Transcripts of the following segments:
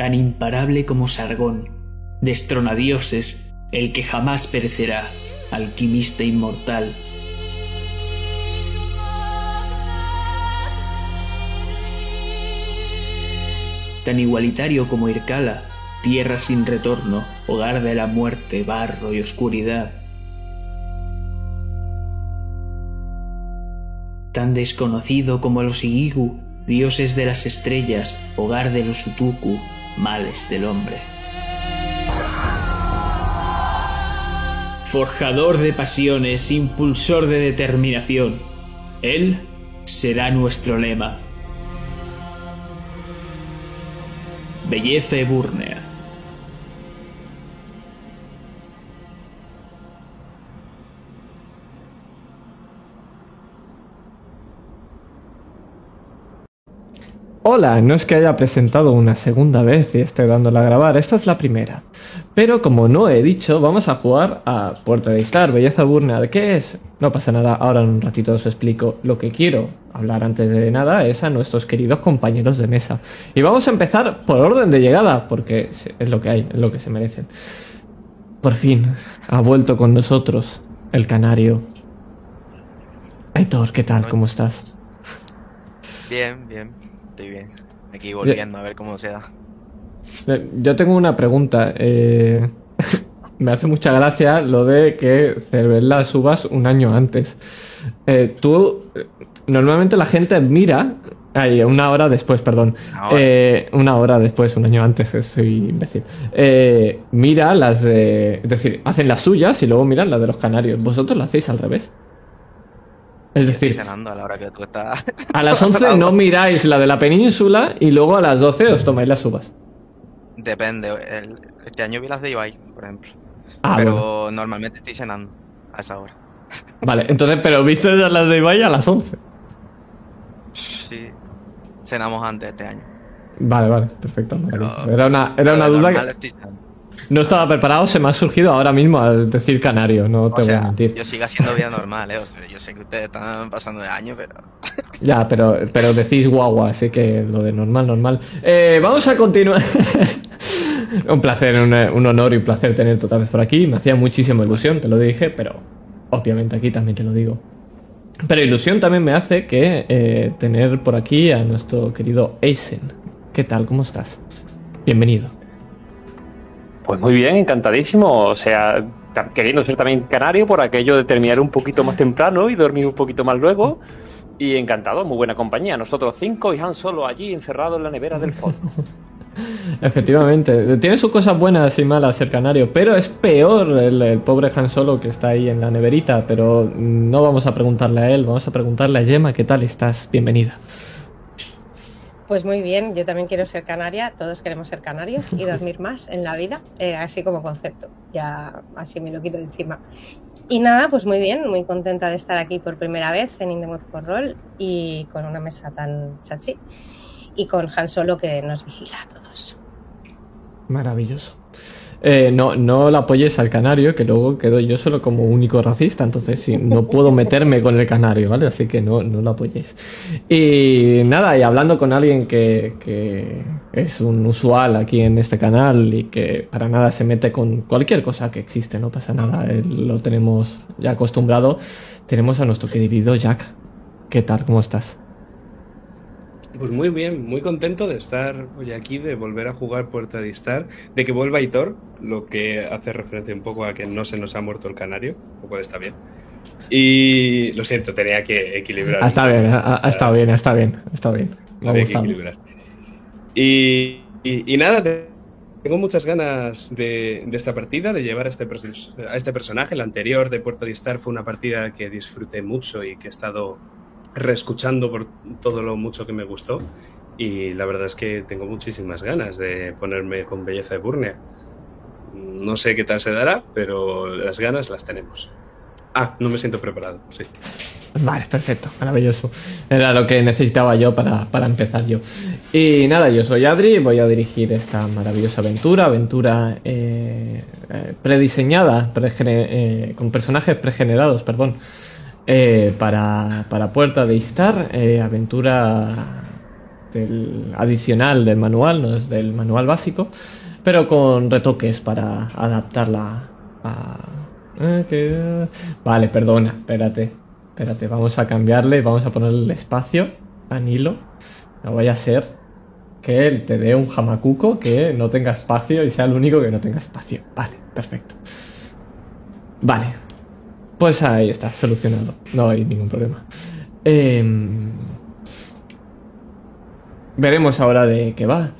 tan imparable como Sargón, destronadioses, el que jamás perecerá, alquimista inmortal. Tan igualitario como Irkala, tierra sin retorno, hogar de la muerte, barro y oscuridad. Tan desconocido como los Igigu, dioses de las estrellas, hogar de los Utuku, males del hombre. Forjador de pasiones, impulsor de determinación. Él será nuestro lema. Belleza ebúrnea. Hola, no es que haya presentado una segunda vez y esté dándola a grabar, esta es la primera. Pero como no he dicho, vamos a jugar a Puerta de Istar, Belleza Burna. ¿De qué es? No pasa nada, ahora en un ratito os explico. Lo que quiero hablar antes de nada es a nuestros queridos compañeros de mesa. Y vamos a empezar por orden de llegada, porque es lo que hay, es lo que se merecen. Por fin, ha vuelto con nosotros el canario. Aitor, ¿qué tal? ¿Cómo estás? Bien, bien bien. Aquí volviendo a ver cómo se da. Eh, yo tengo una pregunta. Eh, me hace mucha gracia lo de que Cervella subas un año antes. Eh, tú, normalmente la gente mira. Ay, una hora después, perdón. una hora después, un año antes, soy imbécil. mira las de. Es decir, hacen las suyas y luego miran las de los canarios. ¿Vosotros lo hacéis al revés? Es decir, cenando a la hora que tú estás. A las 11 no miráis la de la península y luego a las 12 os tomáis las uvas. Depende. este año vi las de Ibai, por ejemplo. Ah, pero normalmente estoy cenando a esa hora. Vale, entonces, pero ¿viste las de Ibai a las 11? Sí. Cenamos antes este año. Vale, vale, perfecto. era una, era una duda que... No estaba preparado, se me ha surgido ahora mismo al decir canario, no te voy a mentir. Yo sigo haciendo vida normal, ¿eh? yo sé que ustedes están pasando de año, pero. ya, pero, pero decís guagua, así que lo de normal, normal. Eh, vamos a continuar. un placer, un, honor y un placer tenerte otra vez por aquí. Me hacía muchísima ilusión, te lo dije, pero obviamente aquí también te lo digo. Pero ilusión también me hace que eh, tener por aquí a nuestro querido Eisen. ¿Qué tal? ¿Cómo estás? Bienvenido. Pues muy bien, encantadísimo. O sea, queriendo ser también canario por aquello de terminar un poquito más temprano y dormir un poquito más luego. Y encantado, muy buena compañía. Nosotros cinco y Han Solo allí encerrado en la nevera del fondo. Efectivamente, tiene sus cosas buenas y malas ser canario, pero es peor el, el, pobre Han Solo que está ahí en la neverita. Pero no vamos a preguntarle a él, vamos a preguntarle a Gemma, ¿qué tal estás? Bienvenida. Pues muy bien, yo también quiero ser canaria, todos queremos ser canarios y dormir más en la vida, eh, así como concepto, ya así me lo quito de encima. Y nada, pues muy bien, muy contenta de estar aquí por primera vez en Indemut Roll y con una mesa tan chachi y con Han Solo que nos vigila a todos. Maravilloso. Eh, no, no la apoyes al canario, que luego quedo yo solo como único racista, entonces sí, no puedo meterme con el canario, ¿vale? Así que no, no lo apoyéis. Y nada, y hablando con alguien que, que es un usual aquí en este canal y que para nada se mete con cualquier cosa que existe, no pasa nada, lo tenemos ya acostumbrado, tenemos a nuestro querido Jack. ¿Qué tal? ¿Cómo estás? Pues muy bien, muy contento de estar hoy aquí, de volver a jugar Puerta de Star, de que vuelva Hitor, lo que hace referencia un poco a que no se nos ha muerto el canario, lo cual está bien. Y lo siento, tenía que equilibrar. Ah, está bien, ha, estado bien, está bien, está bien. Me ha equilibrar. Y, y, nada, tengo muchas ganas de, de, esta partida, de llevar a este, a este personaje. La anterior de Puerta de Star fue una partida que disfruté mucho y que he estado reescuchando por todo lo mucho que me gustó y la verdad es que tengo muchísimas ganas de ponerme con Belleza de Burnia. No sé qué tal se dará, pero las ganas las tenemos. Ah, no me siento preparado, sí. Vale, perfecto, maravilloso. Era lo que necesitaba yo para, empezar yo. Y nada, yo soy Adri, voy a dirigir esta maravillosa aventura, aventura eh, eh, prediseñada, eh, con personajes pregenerados, perdón, eh, para, para, Puerta de Istar, eh, aventura del adicional del manual, no es del manual básico, pero con retoques para adaptarla a... Eh, vale, perdona, espérate, espérate, vamos a cambiarle, vamos a ponerle el espacio a Nilo. No vaya a ser que él te dé un jamacuco que no tenga espacio y sea el único que no tenga espacio. Vale, perfecto. Vale, pues ahí está, solucionado. No hay ningún problema. Em, veremos ahora de qué va.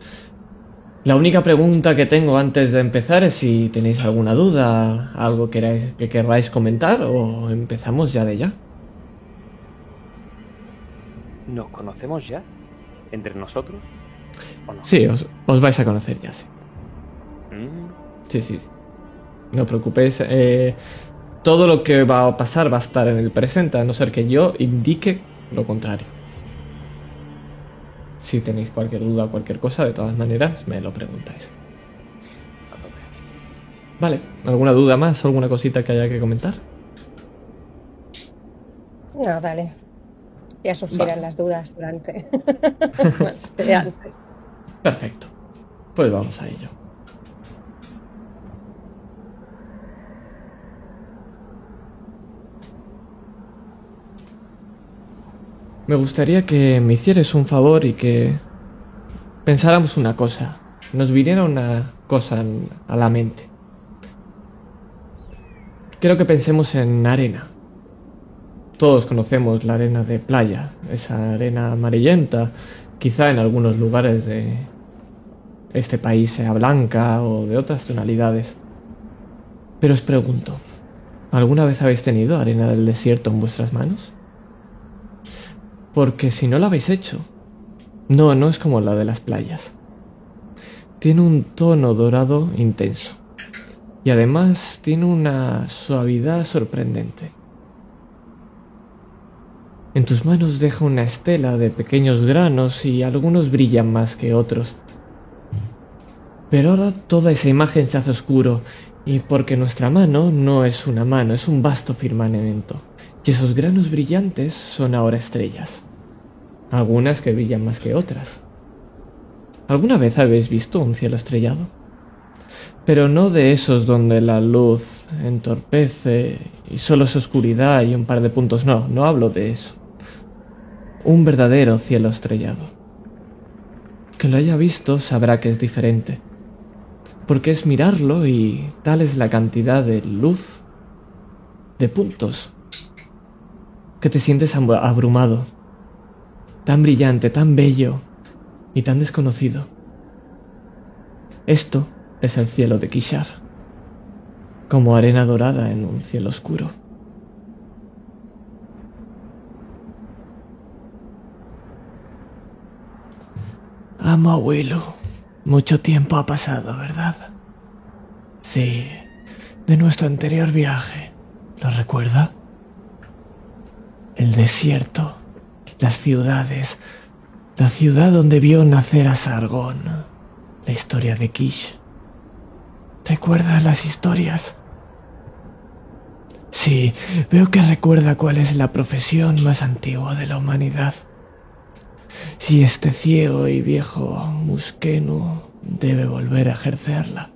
La única pregunta que tengo antes de empezar es si tenéis alguna duda, algo que, que querráis comentar o empezamos ya de ya. ¿Nos conocemos ya? ¿Entre nosotros? Sí, os, vais a conocer ya, sí. Mm. Sí, sí. No os preocupéis. Eh, todo lo que va a pasar va a estar en el presente, a no ser que yo indique lo contrario. Si tenéis cualquier duda o cualquier cosa, de todas maneras, me lo preguntáis. Vale, ¿alguna duda más? ¿Alguna cosita que haya que comentar? No, dale. Ya surgirán las dudas durante. Perfecto. Pues vamos a ello. Me gustaría que me hicieras un favor y que pensáramos una cosa. Nos viniera una cosa a la mente. Quiero que pensemos en arena. Todos conocemos la arena de playa, esa arena amarillenta. Quizá en algunos lugares de este país sea blanca o de otras tonalidades. Pero os pregunto, ¿alguna vez habéis tenido arena del desierto en vuestras manos? Porque si no la habéis hecho, no, no es como la de las playas. Tiene un tono dorado intenso. Y además tiene una suavidad sorprendente. En tus manos deja una estela de pequeños granos y algunos brillan más que otros. Pero ahora toda esa imagen se hace oscuro y porque nuestra mano no es una mano, es un vasto firmamento y esos granos brillantes son ahora estrellas. Algunas que brillan más que otras. ¿Alguna vez habéis visto un cielo estrellado? Pero no de esos donde la luz entorpece y solo es oscuridad y un par de puntos. No, no hablo de eso. Un verdadero cielo estrellado. Que lo haya visto sabrá que es diferente. Porque es mirarlo y tal es la cantidad de luz, de puntos, que te sientes abrumado, tan brillante, tan bello y tan desconocido. Esto es el cielo de Kishar, como arena dorada en un cielo oscuro. Amo abuelo. Mucho tiempo ha pasado, ¿verdad? Sí, de nuestro anterior viaje. ¿Lo recuerda? El desierto, las ciudades, la ciudad donde vio nacer a Sargón, la historia de Kish. ¿Recuerdas las historias? Sí, veo que recuerda cuál es la profesión más antigua de la humanidad. Si este ciego y viejo Muskenu debe volver a ejercerla.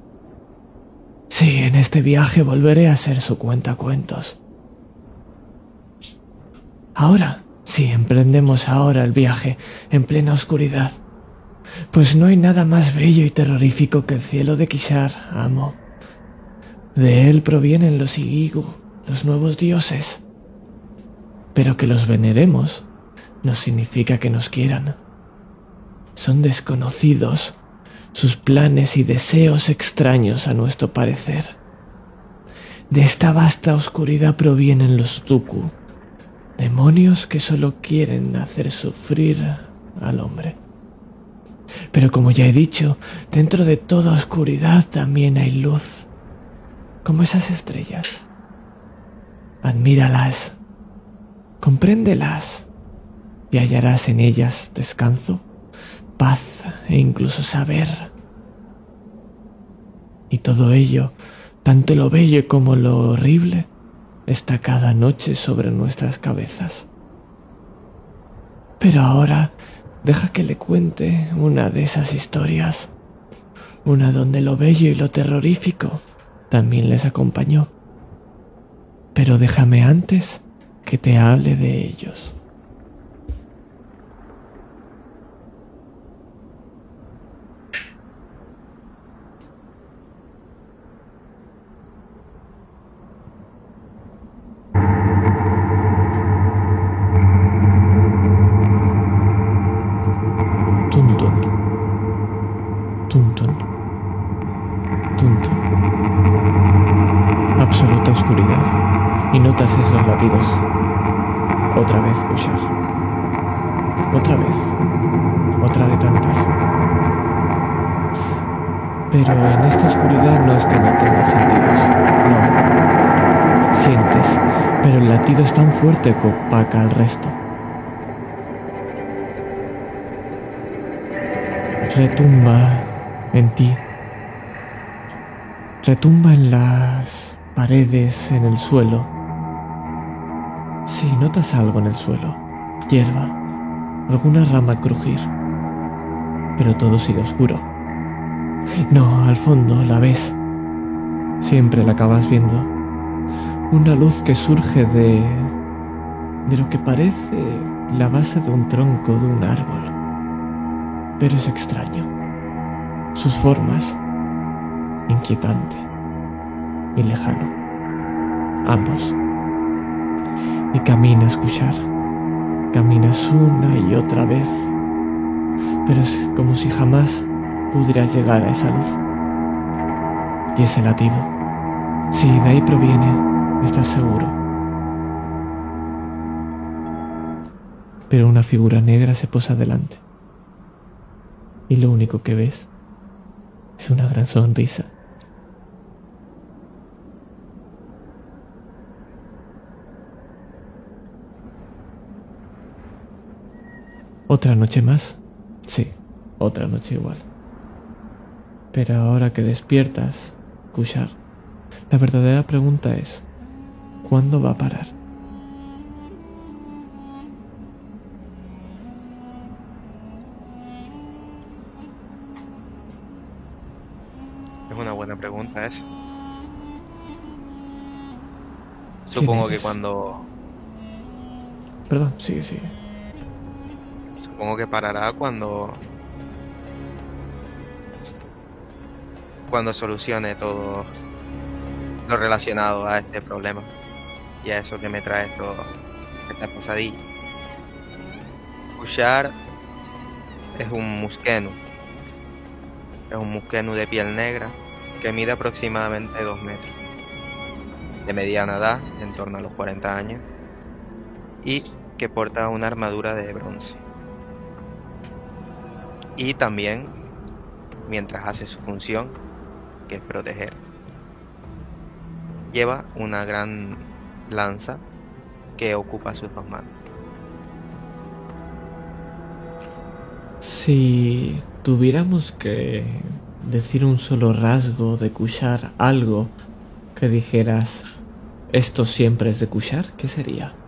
Sí, en este viaje volveré a ser su cuentacuentos. Ahora, sí, emprendemos ahora el viaje en plena oscuridad. Pues no hay nada más bello y terrorífico que el cielo de Kishar, amo. De él provienen los Igigu, los nuevos dioses. Pero que los veneremos no significa que nos quieran. Son desconocidos sus planes y deseos extraños a nuestro parecer. De esta vasta oscuridad provienen los Tuku, Demonios que solo quieren hacer sufrir al hombre. Pero como ya he dicho, dentro de toda oscuridad también hay luz, como esas estrellas. Admíralas, compréndelas y hallarás en ellas descanso, paz e incluso saber. Y todo ello, tanto lo bello como lo horrible, está cada noche sobre nuestras cabezas. Pero ahora Deja que le cuente una de esas historias. Una donde lo bello y lo terrorífico también les acompañó. Pero déjame antes que te hable de ellos. Al resto. Retumba en ti. Retumba en las paredes, en el suelo si notas algo en el suelo, hierba, alguna rama crujir, pero todo sigue oscuro. No, al fondo la ves. Siempre la acabas viendo. Una luz que surge de... de lo que parece la base de un tronco de un árbol. Pero es extraño. Sus formas, inquietante y lejano. Ambos y camina a escuchar. Caminas una y otra vez, pero es como si jamás pudieras llegar a esa luz. Y ese latido, sí, de ahí proviene, estás seguro. Pero una figura negra se posa delante. Y lo único que ves es una gran sonrisa. ¿Otra noche más? Sí, otra noche igual. Pero ahora que despiertas, Kushar, la verdadera pregunta es, ¿cuándo va a parar? Supongo que cuando... Perdón, sigue, sigue. Supongo que parará cuando cuando solucione todo lo relacionado a este problema y a eso que me trae esto, esta pesadilla. Kushar es un musquenu. Es un musquenu de piel negra que mide aproximadamente 2 metros. De mediana edad, en torno a los 40 años. Y que porta una armadura de bronce. Y también, mientras hace su función, que es proteger, lleva una gran lanza que ocupa sus dos manos. Si tuviéramos que decir un solo rasgo de Kushar, algo que dijeras, esto siempre es de Kushar, ¿qué sería?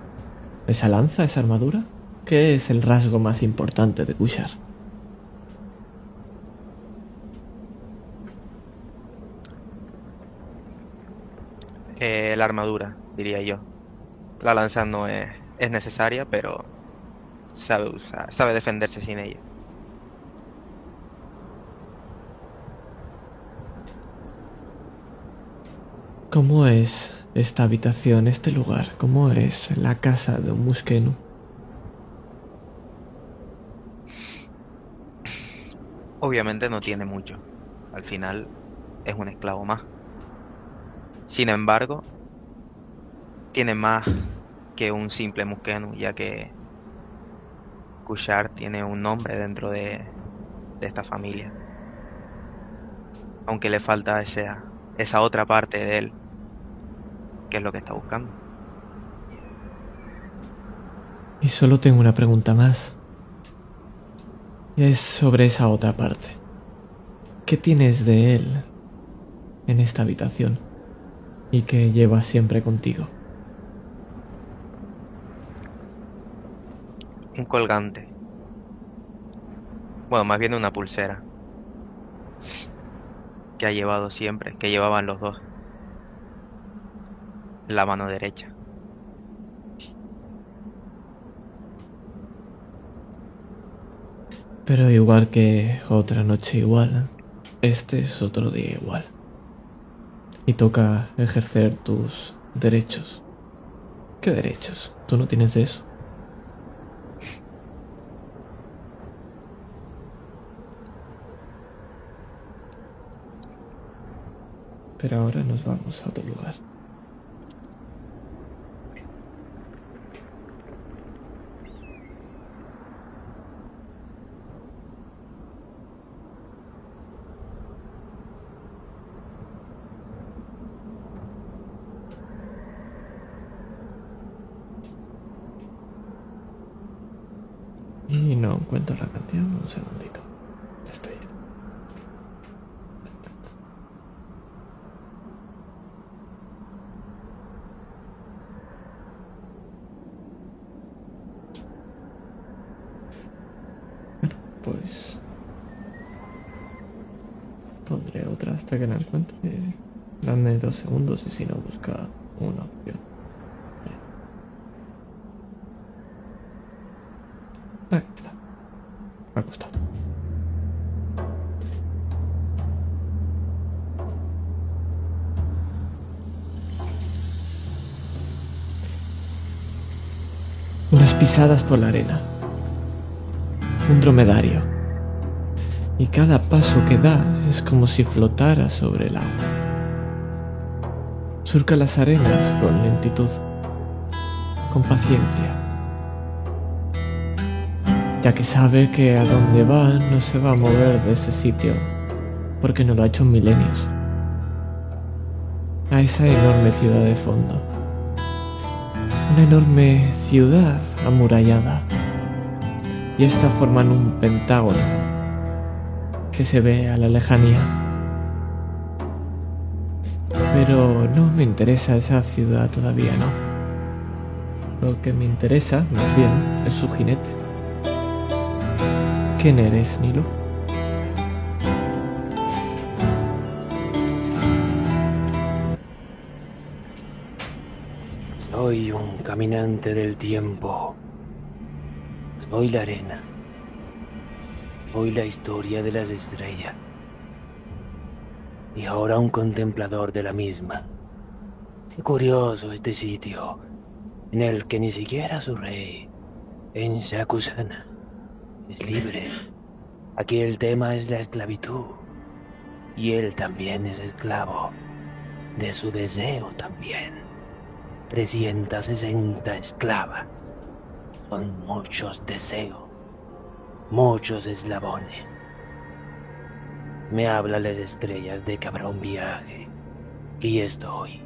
¿Esa lanza, esa armadura? ¿Qué es el rasgo más importante de Kushar? Eh, la armadura, diría yo. La lanza no es, es necesaria, pero sabe usar, sabe defenderse sin ella. ¿Cómo es esta habitación, este lugar? ¿Cómo es la casa de un muskenu? Obviamente no tiene mucho. Al final es un esclavo más. Sin embargo, tiene más que un simple musquenu, ya que Kushar tiene un nombre dentro de, esta familia. Aunque le falta esa otra parte de él, es lo que está buscando. Y solo tengo una pregunta más. Es sobre esa otra parte. ¿Qué tienes de él en esta habitación? y que llevas siempre contigo. Un colgante. Bueno, más bien una pulsera. Que ha llevado siempre, que llevaban los dos. La mano derecha. Pero igual que otra noche igual, este es otro día igual. Y toca ejercer tus derechos. ¿Qué derechos? ¿Tú no tienes de eso? Pero ahora nos vamos a otro lugar. Y no encuentro la canción, un segundito. Estoy. Bueno, pues pondré otra hasta que la encuentre. Dame dos segundos y si no busca una opción. Ahí está. Me ha costado. Unas pisadas por la arena. Un dromedario. Y cada paso que da es como si flotara sobre el agua. Surca las arenas con lentitud, con paciencia ya que sabe que a donde va no se va a mover de ese sitio, porque no lo ha hecho en milenios. A esa enorme ciudad de fondo. Una enorme ciudad amurallada. Y esta forman un pentágono que se ve a la lejanía. Pero no me interesa esa ciudad todavía, no. Lo que me interesa, más bien, es su jinete. ¿Quién eres, Nilo? Soy un caminante del tiempo. Soy la arena. Soy la historia de las estrellas. Y ahora un contemplador de la misma. Qué curioso este sitio, en el que ni siquiera su rey, en Shakusana, es libre. Aquí el tema es la esclavitud. Y él también es esclavo. De su deseo también. 360 esclavas. Son muchos deseos. Muchos eslabones. Me hablan las estrellas de que habrá un viaje. Y estoy.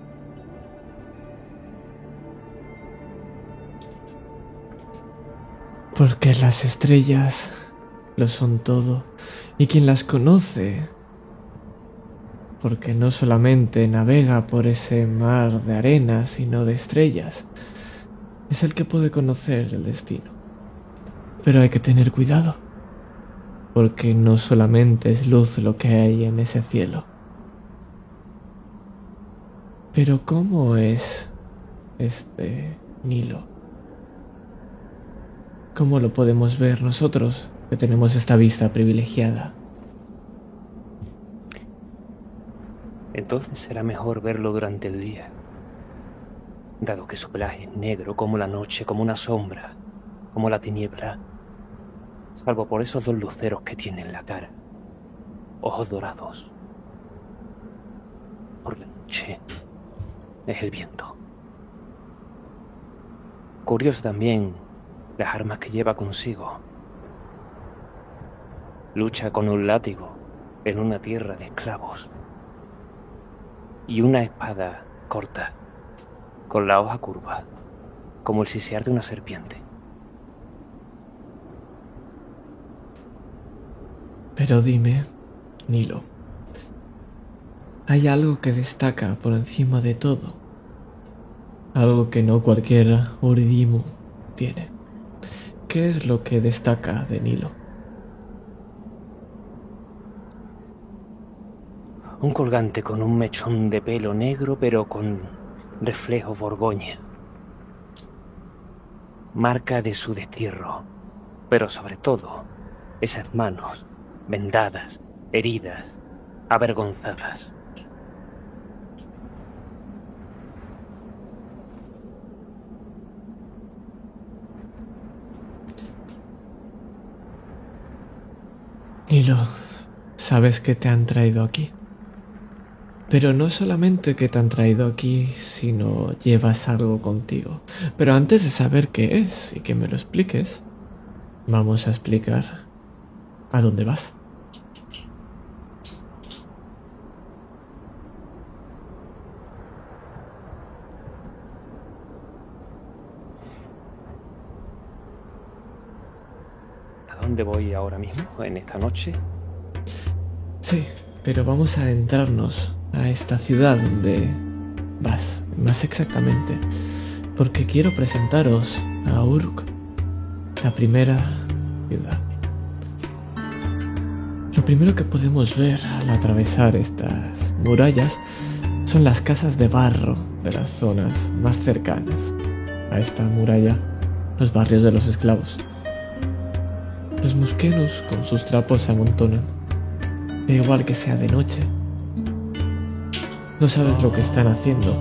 Porque las estrellas lo son todo. Y quien las conoce. Porque no solamente navega por ese mar de arena, sino de estrellas. Es el que puede conocer el destino. Pero hay que tener cuidado. Porque no solamente es luz lo que hay en ese cielo. Pero ¿cómo es este Nilo? ¿Cómo lo podemos ver nosotros que tenemos esta vista privilegiada? Entonces será mejor verlo durante el día. Dado que su pelaje es negro como la noche, como una sombra, como la tiniebla. Salvo por esos dos luceros que tiene en la cara. Ojos dorados. Por la noche es el viento. Curioso también las armas que lleva consigo. Lucha con un látigo en una tierra de esclavos. Y una espada corta, con la hoja curva, como el sisear de una serpiente. Pero dime, Nilo, hay algo que destaca por encima de todo, algo que no cualquier Uridimu tiene. ¿Qué es lo que destaca de Nilo? Un colgante con un mechón de pelo negro, pero con reflejo borgoña. Marca de su destierro, pero sobre todo esas manos vendadas, heridas, avergonzadas. Nilo, sabes que te han traído aquí. Pero no solamente que te han traído aquí, sino llevas algo contigo. Pero antes de saber qué es y que me lo expliques, vamos a explicar a dónde vas. ¿A dónde voy ahora mismo, en esta noche? Sí, pero vamos a adentrarnos a esta ciudad donde vas, más exactamente, porque quiero presentaros a Uruk, la primera ciudad. Lo primero que podemos ver al atravesar estas murallas son las casas de barro de las zonas más cercanas a esta muralla, los barrios de los esclavos. Los musquenos con sus trapos se amontonan, igual que sea de noche. No sabes lo que están haciendo,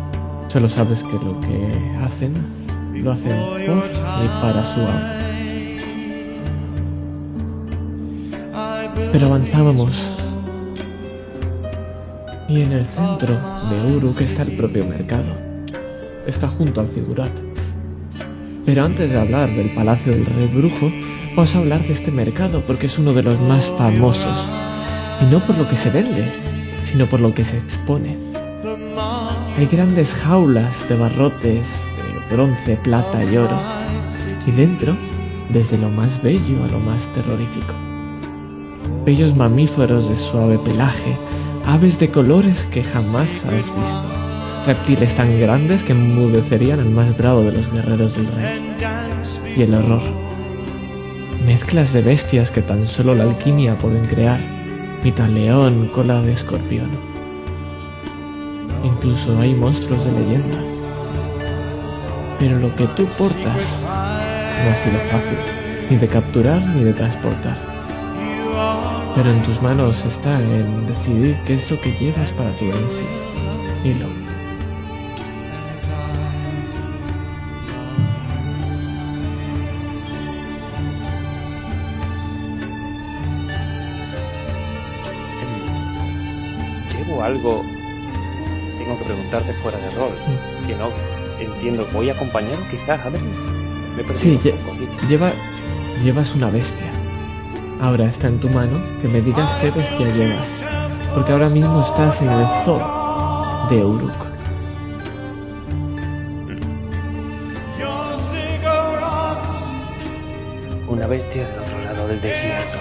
solo sabes que lo que hacen lo hacen por y para su amo. Pero avanzábamos. Y en el centro de Uruk está el propio mercado. Está junto al figurat. Pero antes de hablar del palacio del rey brujo, vamos a hablar de este mercado porque es uno de los más famosos. Y no por lo que se vende, sino por lo que se expone. Hay grandes jaulas de barrotes de bronce, plata y oro. Y dentro, desde lo más bello a lo más terrorífico bellos mamíferos de suave pelaje, aves de colores que jamás has visto, reptiles tan grandes que enmudecerían al más bravo de los guerreros del rey, y el horror. Mezclas de bestias que tan solo la alquimia pueden crear, mitad león, cola de escorpión. Incluso hay monstruos de leyenda. Pero lo que tú portas no ha sido fácil, ni de capturar ni de transportar. Pero en tus manos está en decidir qué es lo que llevas para tu herencia. Hilo. Llevo algo. Preguntarte fuera de rol. Que no entiendo. ¿Voy acompañado quizás? A ver. Me Sí, lle- lleva, llevas una bestia. Ahora está en tu mano que me digas qué bestia llevas. Porque ahora mismo estás en el zoo de Uruk. Una bestia del otro lado del desierto.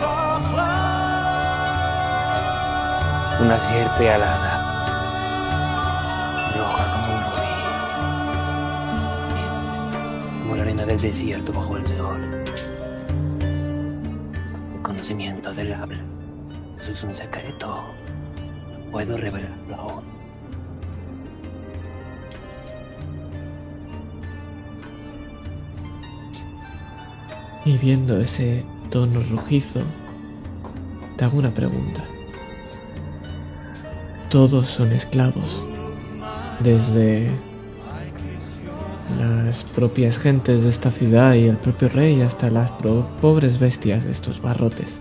Una sierpe alada. Desierto bajo el sol. Conocimiento del habla. Eso es un secreto. No puedo revelarlo aún. Y viendo ese tono rojizo, te hago una pregunta. Todos son esclavos, desde las propias gentes de esta ciudad y el propio rey hasta las pobres bestias de estos barrotes.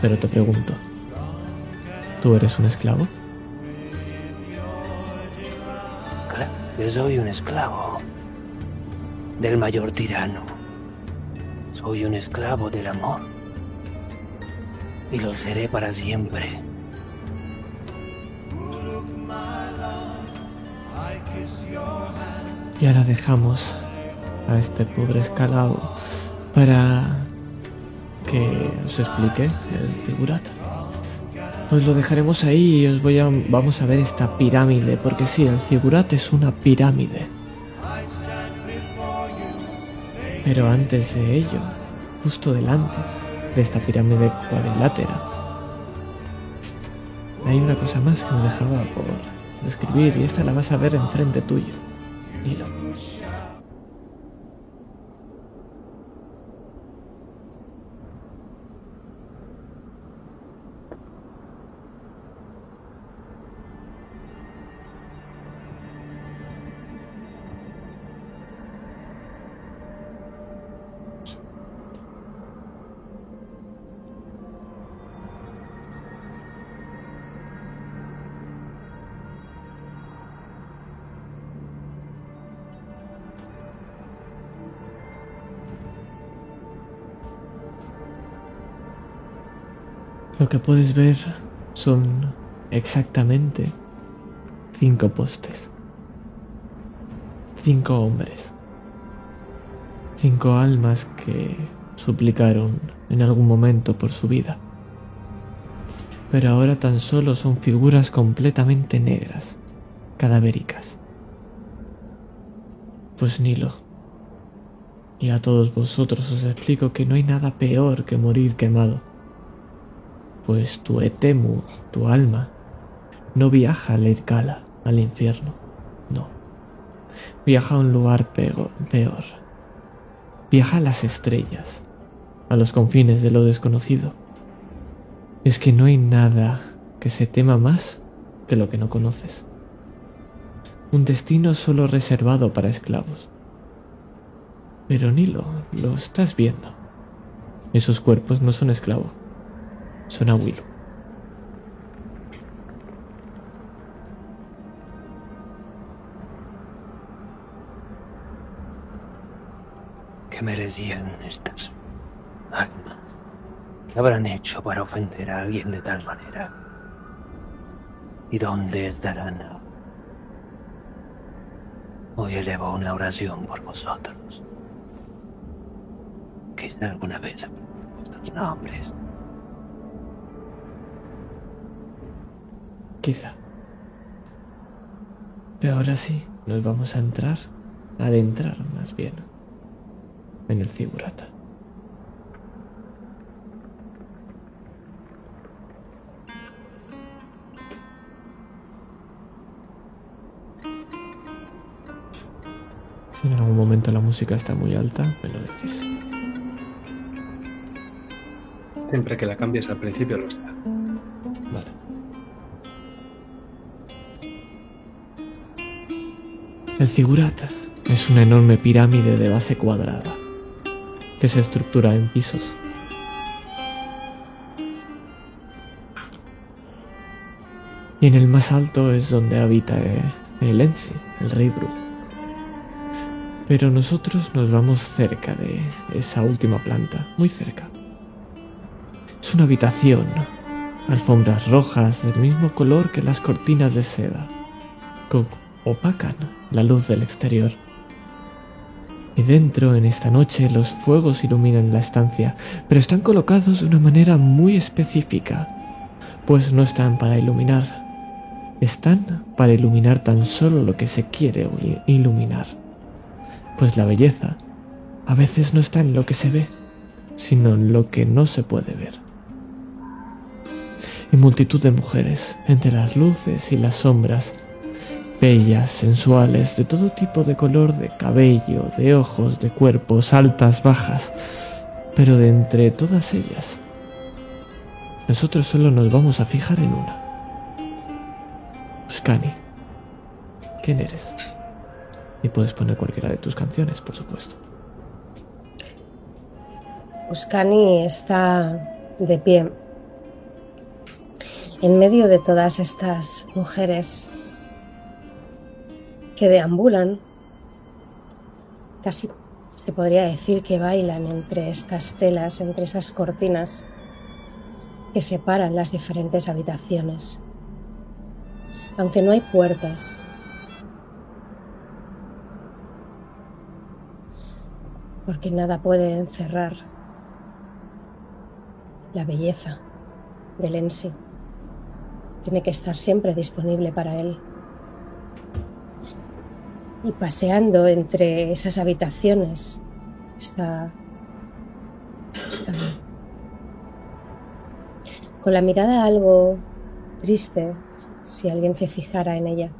Pero te pregunto, ¿tú eres un esclavo? Yo soy un esclavo del mayor tirano. Soy un esclavo del amor. Y lo seré para siempre. Y ahora dejamos a este pobre esclavo para que os explique el figurat. Pues lo dejaremos ahí y os voy a vamos a ver esta pirámide, porque sí, el figurat es una pirámide. Pero antes de ello, justo delante de esta pirámide cuadrilátera, hay una cosa más que me dejaba por describir y esta la vas a ver enfrente tuyo. Nilo. Que puedes ver son exactamente cinco postes. Cinco hombres. Cinco almas que suplicaron en algún momento por su vida. Pero ahora tan solo son figuras completamente negras, cadavéricas. Pues Nilo. Y a todos vosotros os explico que no hay nada peor que morir quemado pues tu Etemu, tu alma, no viaja al Irkala, al infierno, no. Viaja a un lugar peor. Viaja a las estrellas, a los confines de lo desconocido. Es que no hay nada que se tema más que lo que no conoces. Un destino solo reservado para esclavos. Pero Nilo, lo estás viendo. Esos cuerpos no son esclavos Suena Willow. ¿Qué merecían estas almas? ¿Qué habrán hecho para ofender a alguien de tal manera? ¿Y dónde estarán ahora? Hoy elevo una oración por vosotros. Quizá alguna vez vuestros nombres. Quizá. Pero ahora sí, nos vamos a entrar, a adentrar más bien, en el figurata. Si en algún momento la música está muy alta, me lo decís. Siempre que la cambies al principio lo está. El figurata es una enorme pirámide de base cuadrada que se estructura en pisos. Y en el más alto es donde habita eh, el Ensi, el rey brujo. Pero nosotros nos vamos cerca de esa última planta, muy cerca. Es una habitación, alfombras rojas del mismo color que las cortinas de seda, que opacan la luz del exterior. Y dentro, en esta noche, los fuegos iluminan la estancia, pero están colocados de una manera muy específica, pues no están para iluminar, están para iluminar tan solo lo que se quiere iluminar. Pues la belleza a veces no está en lo que se ve, sino en lo que no se puede ver. Y multitud de mujeres, entre las luces y las sombras, bellas, sensuales, de todo tipo de color de cabello, de ojos, de cuerpos, altas, bajas, pero de entre todas ellas, nosotros solo nos vamos a fijar en una. Uskani, ¿quién eres? Y puedes poner cualquiera de tus canciones, por supuesto. Uskani está de pie en medio de todas estas mujeres que deambulan, casi se podría decir que bailan entre estas telas, entre esas cortinas que separan las diferentes habitaciones. Aunque no hay puertas, porque nada puede encerrar la belleza del Ensi. Tiene que estar siempre disponible para él y paseando entre esas habitaciones está, con la mirada algo triste si alguien se fijara en ella.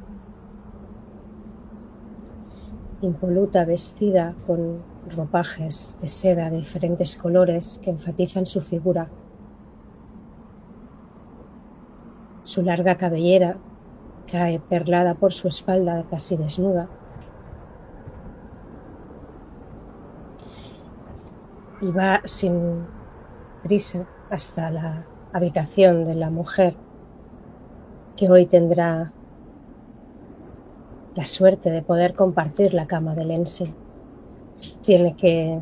Impoluta, vestida con ropajes de seda de diferentes colores que enfatizan su figura. Su larga cabellera cae perlada por su espalda casi desnuda. Y va sin prisa hasta la habitación de la mujer que hoy tendrá la suerte de poder compartir la cama de Lense. Tiene que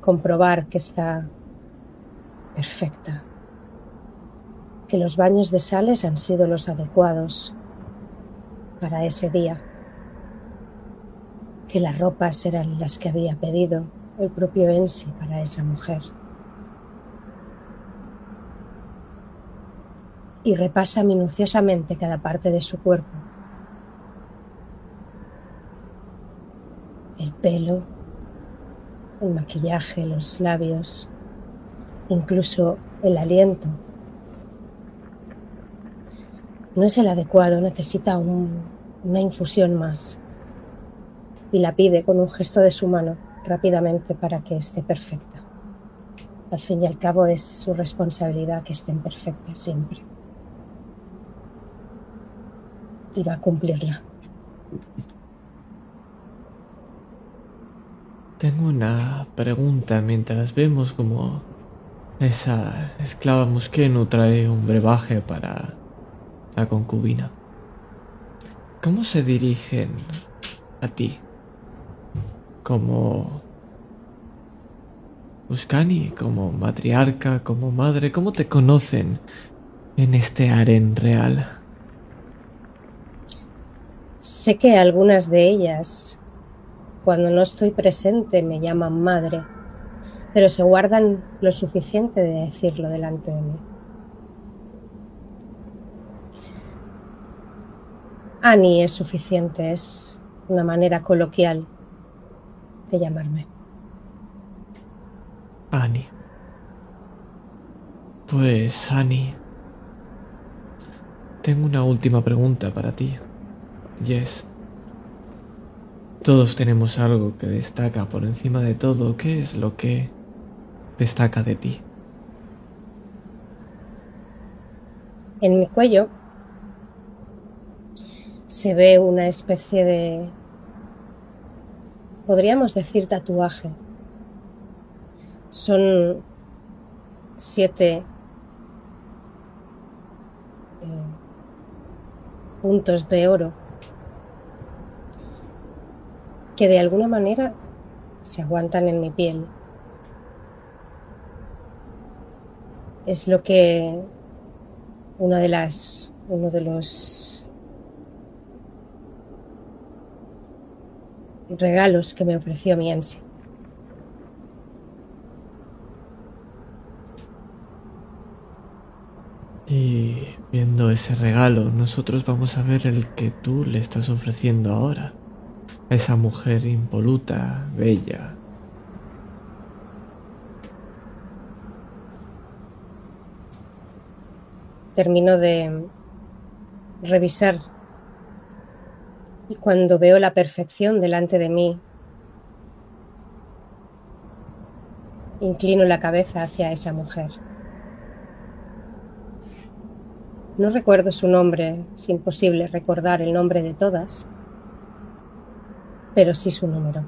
comprobar que está perfecta, que los baños de sales han sido los adecuados para ese día, que las ropas eran las que había pedido el propio Ensi para esa mujer. Y repasa minuciosamente cada parte de su cuerpo. El pelo, el maquillaje, los labios, incluso el aliento. No es el adecuado, necesita un, una infusión más y la pide con un gesto de su mano rápidamente para que esté perfecta. Al fin y al cabo es su responsabilidad que estén perfectas siempre. Y va a cumplirla. Tengo una pregunta mientras vemos como esa esclava Musquenu trae un brebaje para la concubina. ¿Cómo se dirigen a ti? Como Buscani, como matriarca, como madre, ¿cómo te conocen en este aren real? Sé que algunas de ellas, cuando no estoy presente, me llaman madre, pero se guardan lo suficiente de decirlo delante de mí. Annie es suficiente, es una manera coloquial de llamarme. Annie. Pues, Annie. Tengo una última pregunta para ti. Yes. Todos tenemos algo que destaca por encima de todo. ¿Qué es lo que destaca de ti? En mi cuello se ve una especie de, podríamos decir, tatuaje. Son siete eh, puntos de oro que de alguna manera se aguantan en mi piel. Es lo que una de las, uno de los regalos que me ofreció mi ansia. Y viendo ese regalo, nosotros vamos a ver el que tú le estás ofreciendo ahora. esa mujer impoluta, bella. Termino de revisar cuando veo la perfección delante de mí, inclino la cabeza hacia esa mujer. No recuerdo su nombre, es imposible recordar el nombre de todas, pero sí su número.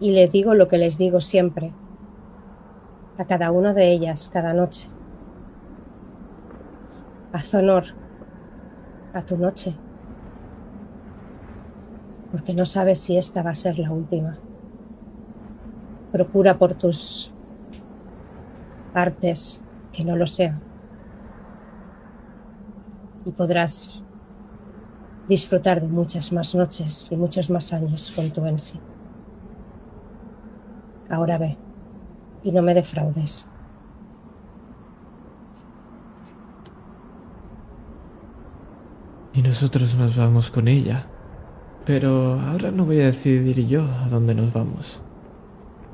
Y le digo lo que les digo siempre, a cada una de ellas, cada noche. Haz honor a tu noche, porque no sabes si esta va a ser la última. Procura por tus artes que no lo sean y podrás disfrutar de muchas más noches y muchos más años con tu Ensi. Ahora ve y no me defraudes. y nosotros nos vamos con ella. Pero ahora no voy a decidir yo a dónde nos vamos.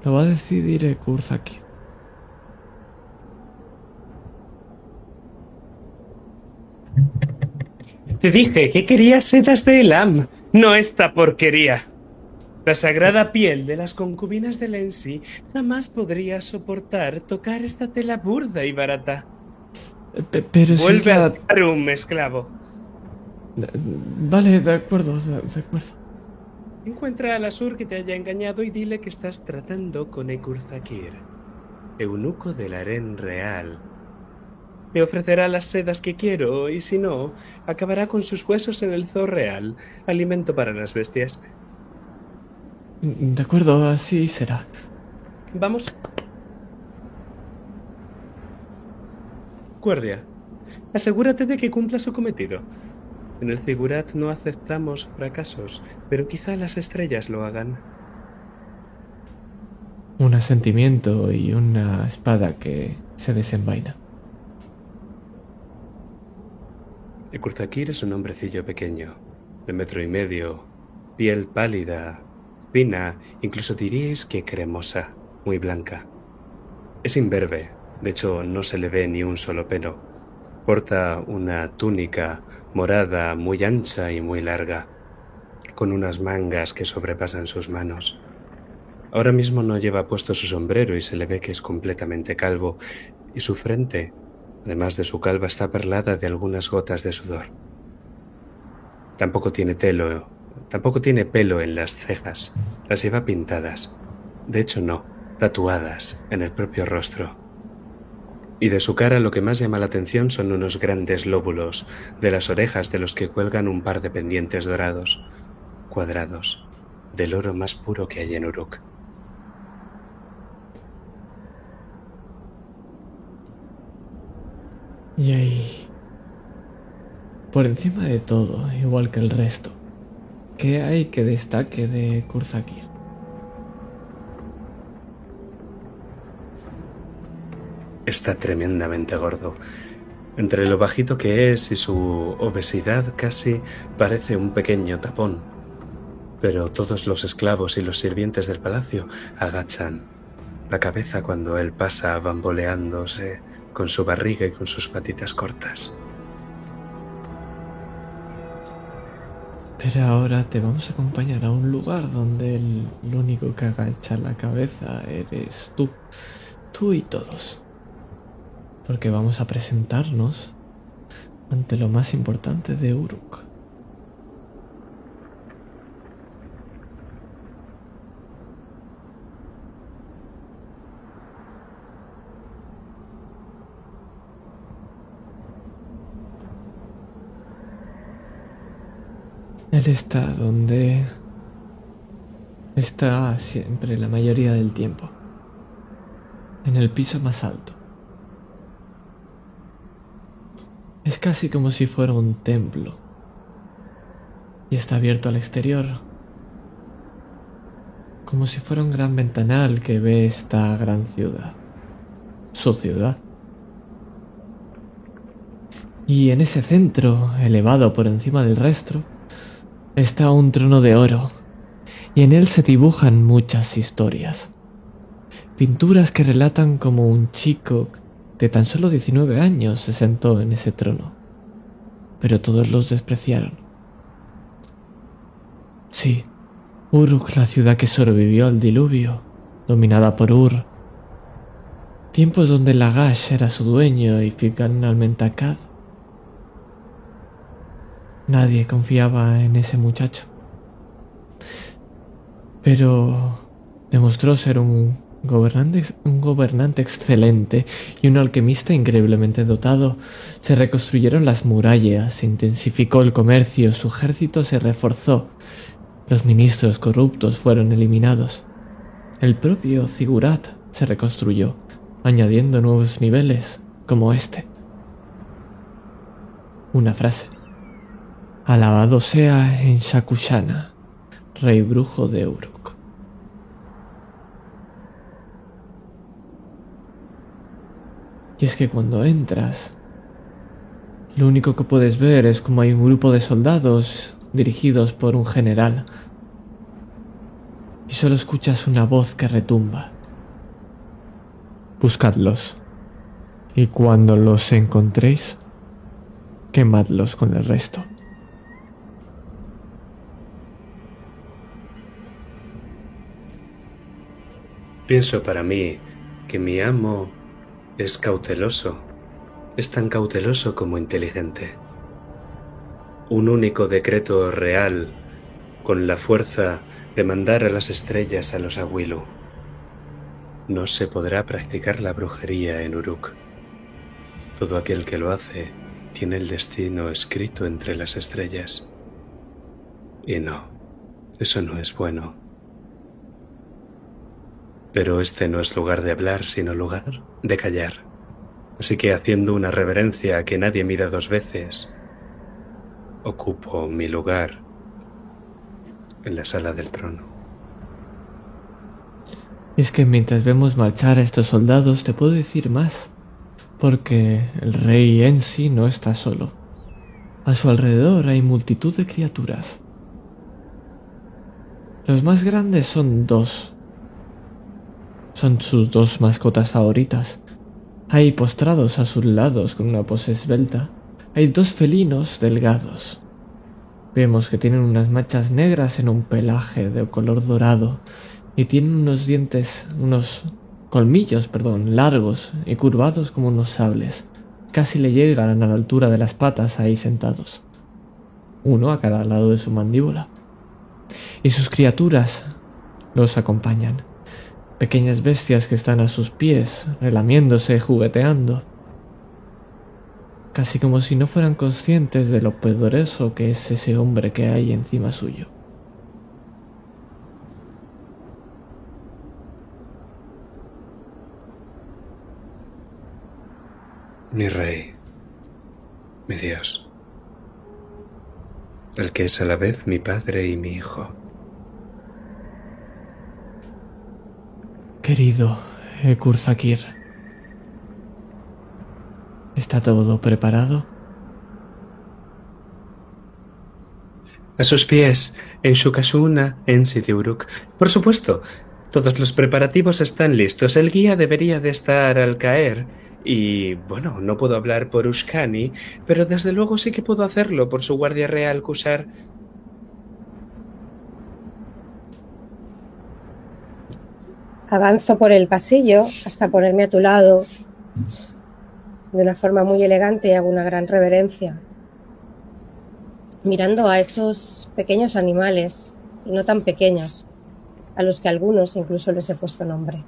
Lo va a decidir Kurzaki. Te dije que quería sedas de Elam, no esta porquería. La sagrada piel de las concubinas de Lensi jamás podría soportar tocar esta tela burda y barata. Pero Vuelve si la... a un esclavo. Vale, de acuerdo, de, acuerdo. Encuentra al Asur que te haya engañado y dile que estás tratando con Ekurzakir, eunuco del harén real. Me ofrecerá las sedas que quiero y si no, acabará con sus huesos en el zoo real, alimento para las bestias. De acuerdo, así será. Vamos. Guardia, asegúrate de que cumpla su cometido. En el Figurat no aceptamos fracasos, pero quizá las estrellas lo hagan. Un asentimiento y una espada que se desenvaina. Ekurzakir es un hombrecillo pequeño, de metro y medio, piel pálida, fina, incluso diríais que cremosa, muy blanca. Es imberbe, de hecho no se le ve ni un solo pelo. Porta una túnica morada muy ancha y muy larga, con unas mangas que sobrepasan sus manos. Ahora mismo no lleva puesto su sombrero y se le ve que es completamente calvo, y su frente, además de su calva, está perlada de algunas gotas de sudor. Tampoco tiene telo, tampoco tiene pelo en las cejas, las lleva pintadas. De hecho, no, tatuadas en el propio rostro. Y de su cara lo que más llama la atención son unos grandes lóbulos de las orejas de los que cuelgan un par de pendientes dorados, cuadrados, del oro más puro que hay en Uruk. Y ahí, por encima de todo, igual que el resto, ¿qué hay que destaque de Kurzakir? Está tremendamente gordo. Entre lo bajito que es y su obesidad casi parece un pequeño tapón. Pero todos los esclavos y los sirvientes del palacio agachan la cabeza cuando él pasa bamboleándose con su barriga y con sus patitas cortas. Pero ahora te vamos a acompañar a un lugar donde el, único que agacha la cabeza eres tú. Tú y todos. Porque vamos a presentarnos ante lo más importante de Uruk. Él está donde está siempre la mayoría del tiempo. En el piso más alto. Es casi como si fuera un templo. Y está abierto al exterior. Como si fuera un gran ventanal que ve esta gran ciudad. Su ciudad. Y en ese centro, elevado por encima del resto, está un trono de oro. Y en él se dibujan muchas historias. Pinturas que relatan como un chico de tan solo 19 años se sentó en ese trono. Pero todos los despreciaron. Sí, Uruk, la ciudad que sobrevivió al diluvio, dominada por Ur. Tiempos donde Lagash era su dueño y finalmente Akkad. Nadie confiaba en ese muchacho. Pero demostró ser un gobernante, un gobernante excelente y un alquimista increíblemente dotado. Se reconstruyeron las murallas, se intensificó el comercio, su ejército se reforzó. Los ministros corruptos fueron eliminados. El propio Zigurat se reconstruyó, añadiendo nuevos niveles, como este. Una frase. Alabado sea en Shakushana, rey brujo de Uruk. Y es que cuando entras, lo único que puedes ver es como hay un grupo de soldados dirigidos por un general. Y solo escuchas una voz que retumba. Buscadlos. Y cuando los encontréis, quemadlos con el resto. Pienso para mí que mi amo es cauteloso, es tan cauteloso como inteligente. Un único decreto real con la fuerza de mandar a las estrellas a los Awilu. No se podrá practicar la brujería en Uruk. Todo aquel que lo hace tiene el destino escrito entre las estrellas. Y no, eso no es bueno. Pero este no es lugar de hablar, sino lugar de callar. Así que haciendo una reverencia que nadie mira dos veces, ocupo mi lugar en la sala del trono. Es que mientras vemos marchar a estos soldados, te puedo decir más. Porque el rey en sí no está solo. A su alrededor hay multitud de criaturas. Los más grandes son dos. Son sus dos mascotas favoritas. Hay postrados a sus lados con una pose esbelta. Hay dos felinos delgados. Vemos que tienen unas manchas negras en un pelaje de color dorado y tienen unos dientes, unos colmillos, perdón, largos y curvados como unos sables. Casi le llegan a la altura de las patas ahí sentados. Uno a cada lado de su mandíbula. Y sus criaturas los acompañan. Pequeñas bestias que están a sus pies, relamiéndose, jugueteando casi como si no fueran conscientes de lo poderoso que es ese hombre que hay encima suyo. Mi rey, mi Dios, el que es a la vez mi padre y mi hijo. Querido Ekurzakir, ¿Está todo preparado? A sus pies, en Shukasuna, en Sidiuruk. Por supuesto, todos los preparativos están listos. El guía debería de estar al caer. Y bueno, no puedo hablar por Ushkani, pero desde luego sí que puedo hacerlo por su guardia real Kusar. Avanzo por el pasillo hasta ponerme a tu lado de una forma muy elegante y hago una gran reverencia, mirando a esos pequeños animales, y no tan pequeños, a los que algunos incluso les he puesto nombre.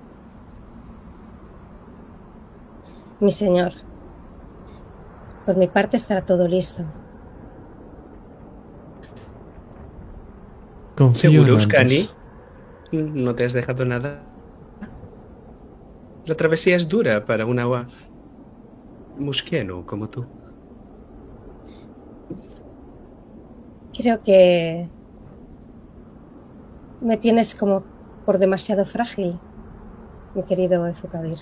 Mi señor, por mi parte estará todo listo. ¿Seguro, Uskani? ¿No te has dejado nada? La travesía es dura para un agua musquiano como tú. Creo que me tienes como por demasiado frágil, mi querido Ezukadir.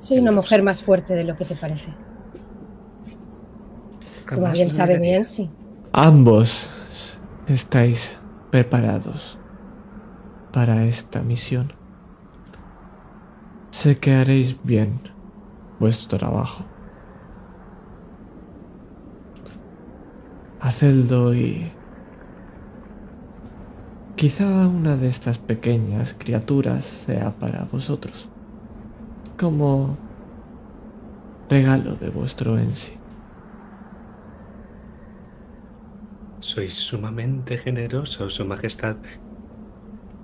Soy una mujer más fuerte de lo que te parece. Como bien sabe bien, sí. Ambos estáis preparados para esta misión. Sé que haréis bien vuestro trabajo. Hacedlo y... Quizá una de estas pequeñas criaturas sea para vosotros, como regalo de vuestro en sí. Sois sumamente generoso, Su Majestad.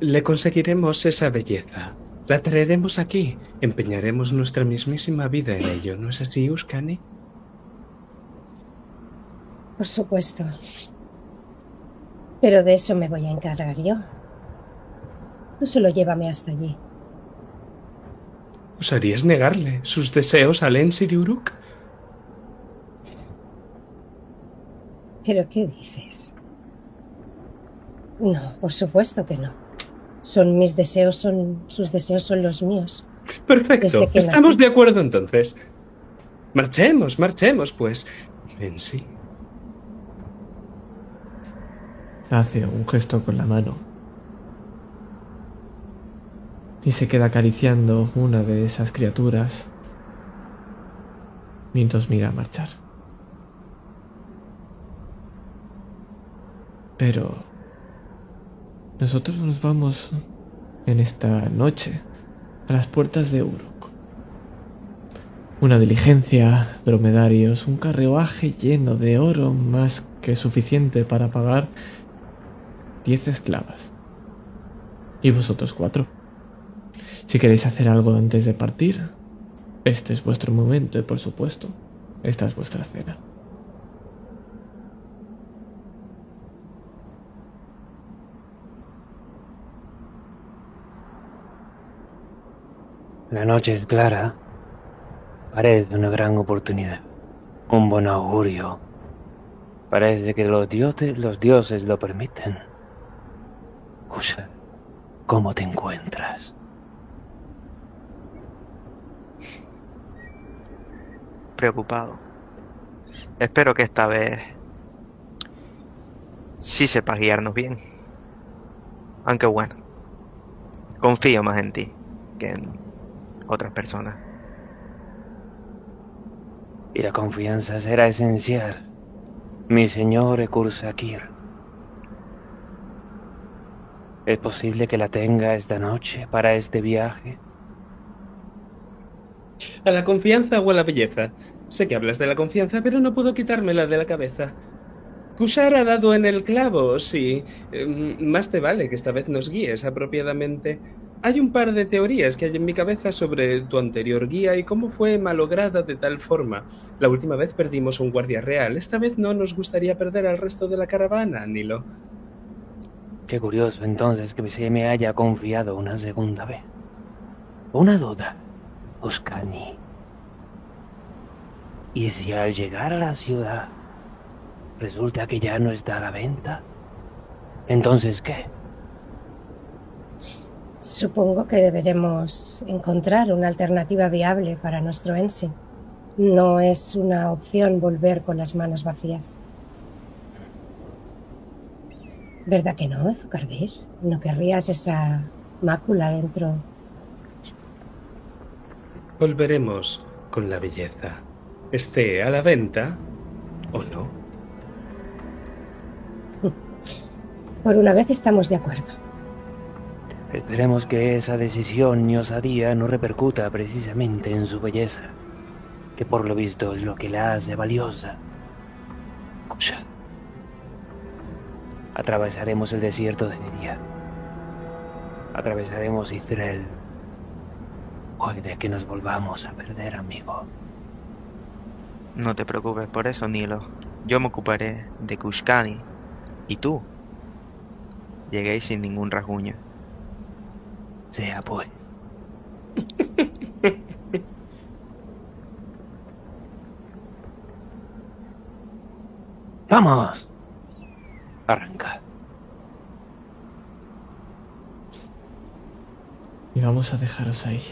Le conseguiremos esa belleza. La traeremos aquí. Empeñaremos nuestra mismísima vida en ello, ¿no es así, Uskani? Por supuesto. Pero de eso me voy a encargar yo. Tú solo llévame hasta allí. ¿Osarías negarle sus deseos a Lensi de Uruk? ¿Pero qué dices? No, por supuesto que no. Son mis deseos, son sus deseos son los míos. Perfecto. Estamos de acuerdo entonces. Marchemos, marchemos, pues. En sí. Hace un gesto con la mano. Y se queda acariciando una de esas criaturas mientras mira a marchar. Pero nosotros nos vamos en esta noche a las puertas de Uruk. Una diligencia, dromedarios, un carruaje lleno de oro más que suficiente para pagar diez esclavas. Y vosotros cuatro. Si queréis hacer algo antes de partir, este es vuestro momento y por supuesto, esta es vuestra cena. La noche es clara. Parece una gran oportunidad. Un buen augurio. Parece que los dioses, los dioses lo permiten. Kusha, ¿cómo te encuentras? Preocupado. Espero que esta vez sí sepas guiarnos bien. Aunque bueno, confío más en ti que en otras personas. Y la confianza será esencial, mi señor Ekursakir. ¿Es posible que la tenga esta noche para este viaje? A la confianza o a la belleza. Sé que hablas de la confianza, pero no puedo quitármela de la cabeza. Kushar ha dado en el clavo, sí. Em, Más te vale que esta vez nos guíes apropiadamente. Hay un par de teorías que hay en mi cabeza sobre tu anterior guía y cómo fue malograda de tal forma. La última vez perdimos un guardia real. Esta vez no nos gustaría perder al resto de la caravana, Nilo. Qué curioso entonces que se me haya confiado una segunda vez. Una duda, Oscani. ¿Y si al llegar a la ciudad resulta que ya no está a la venta? Entonces, ¿qué? Supongo que deberemos encontrar una alternativa viable para nuestro Ensign. No es una opción volver con las manos vacías. ¿Verdad que no, Zucardir? ¿No querrías esa mácula dentro? Volveremos con la belleza. Esté a la venta o no. Por una vez estamos de acuerdo. Esperemos que esa decisión y osadía no repercuta precisamente en su belleza, que por lo visto es lo que la hace valiosa. Kusha. Atravesaremos el desierto de día. Atravesaremos Israel. Puede que nos volvamos a perder, amigo. No te preocupes por eso, Nilo. Yo me ocuparé de Kushkani. Y tú. Lleguéis sin ningún rasguño. Sea pues. ¡Vamos! Arranca. Y vamos a dejaros ahí.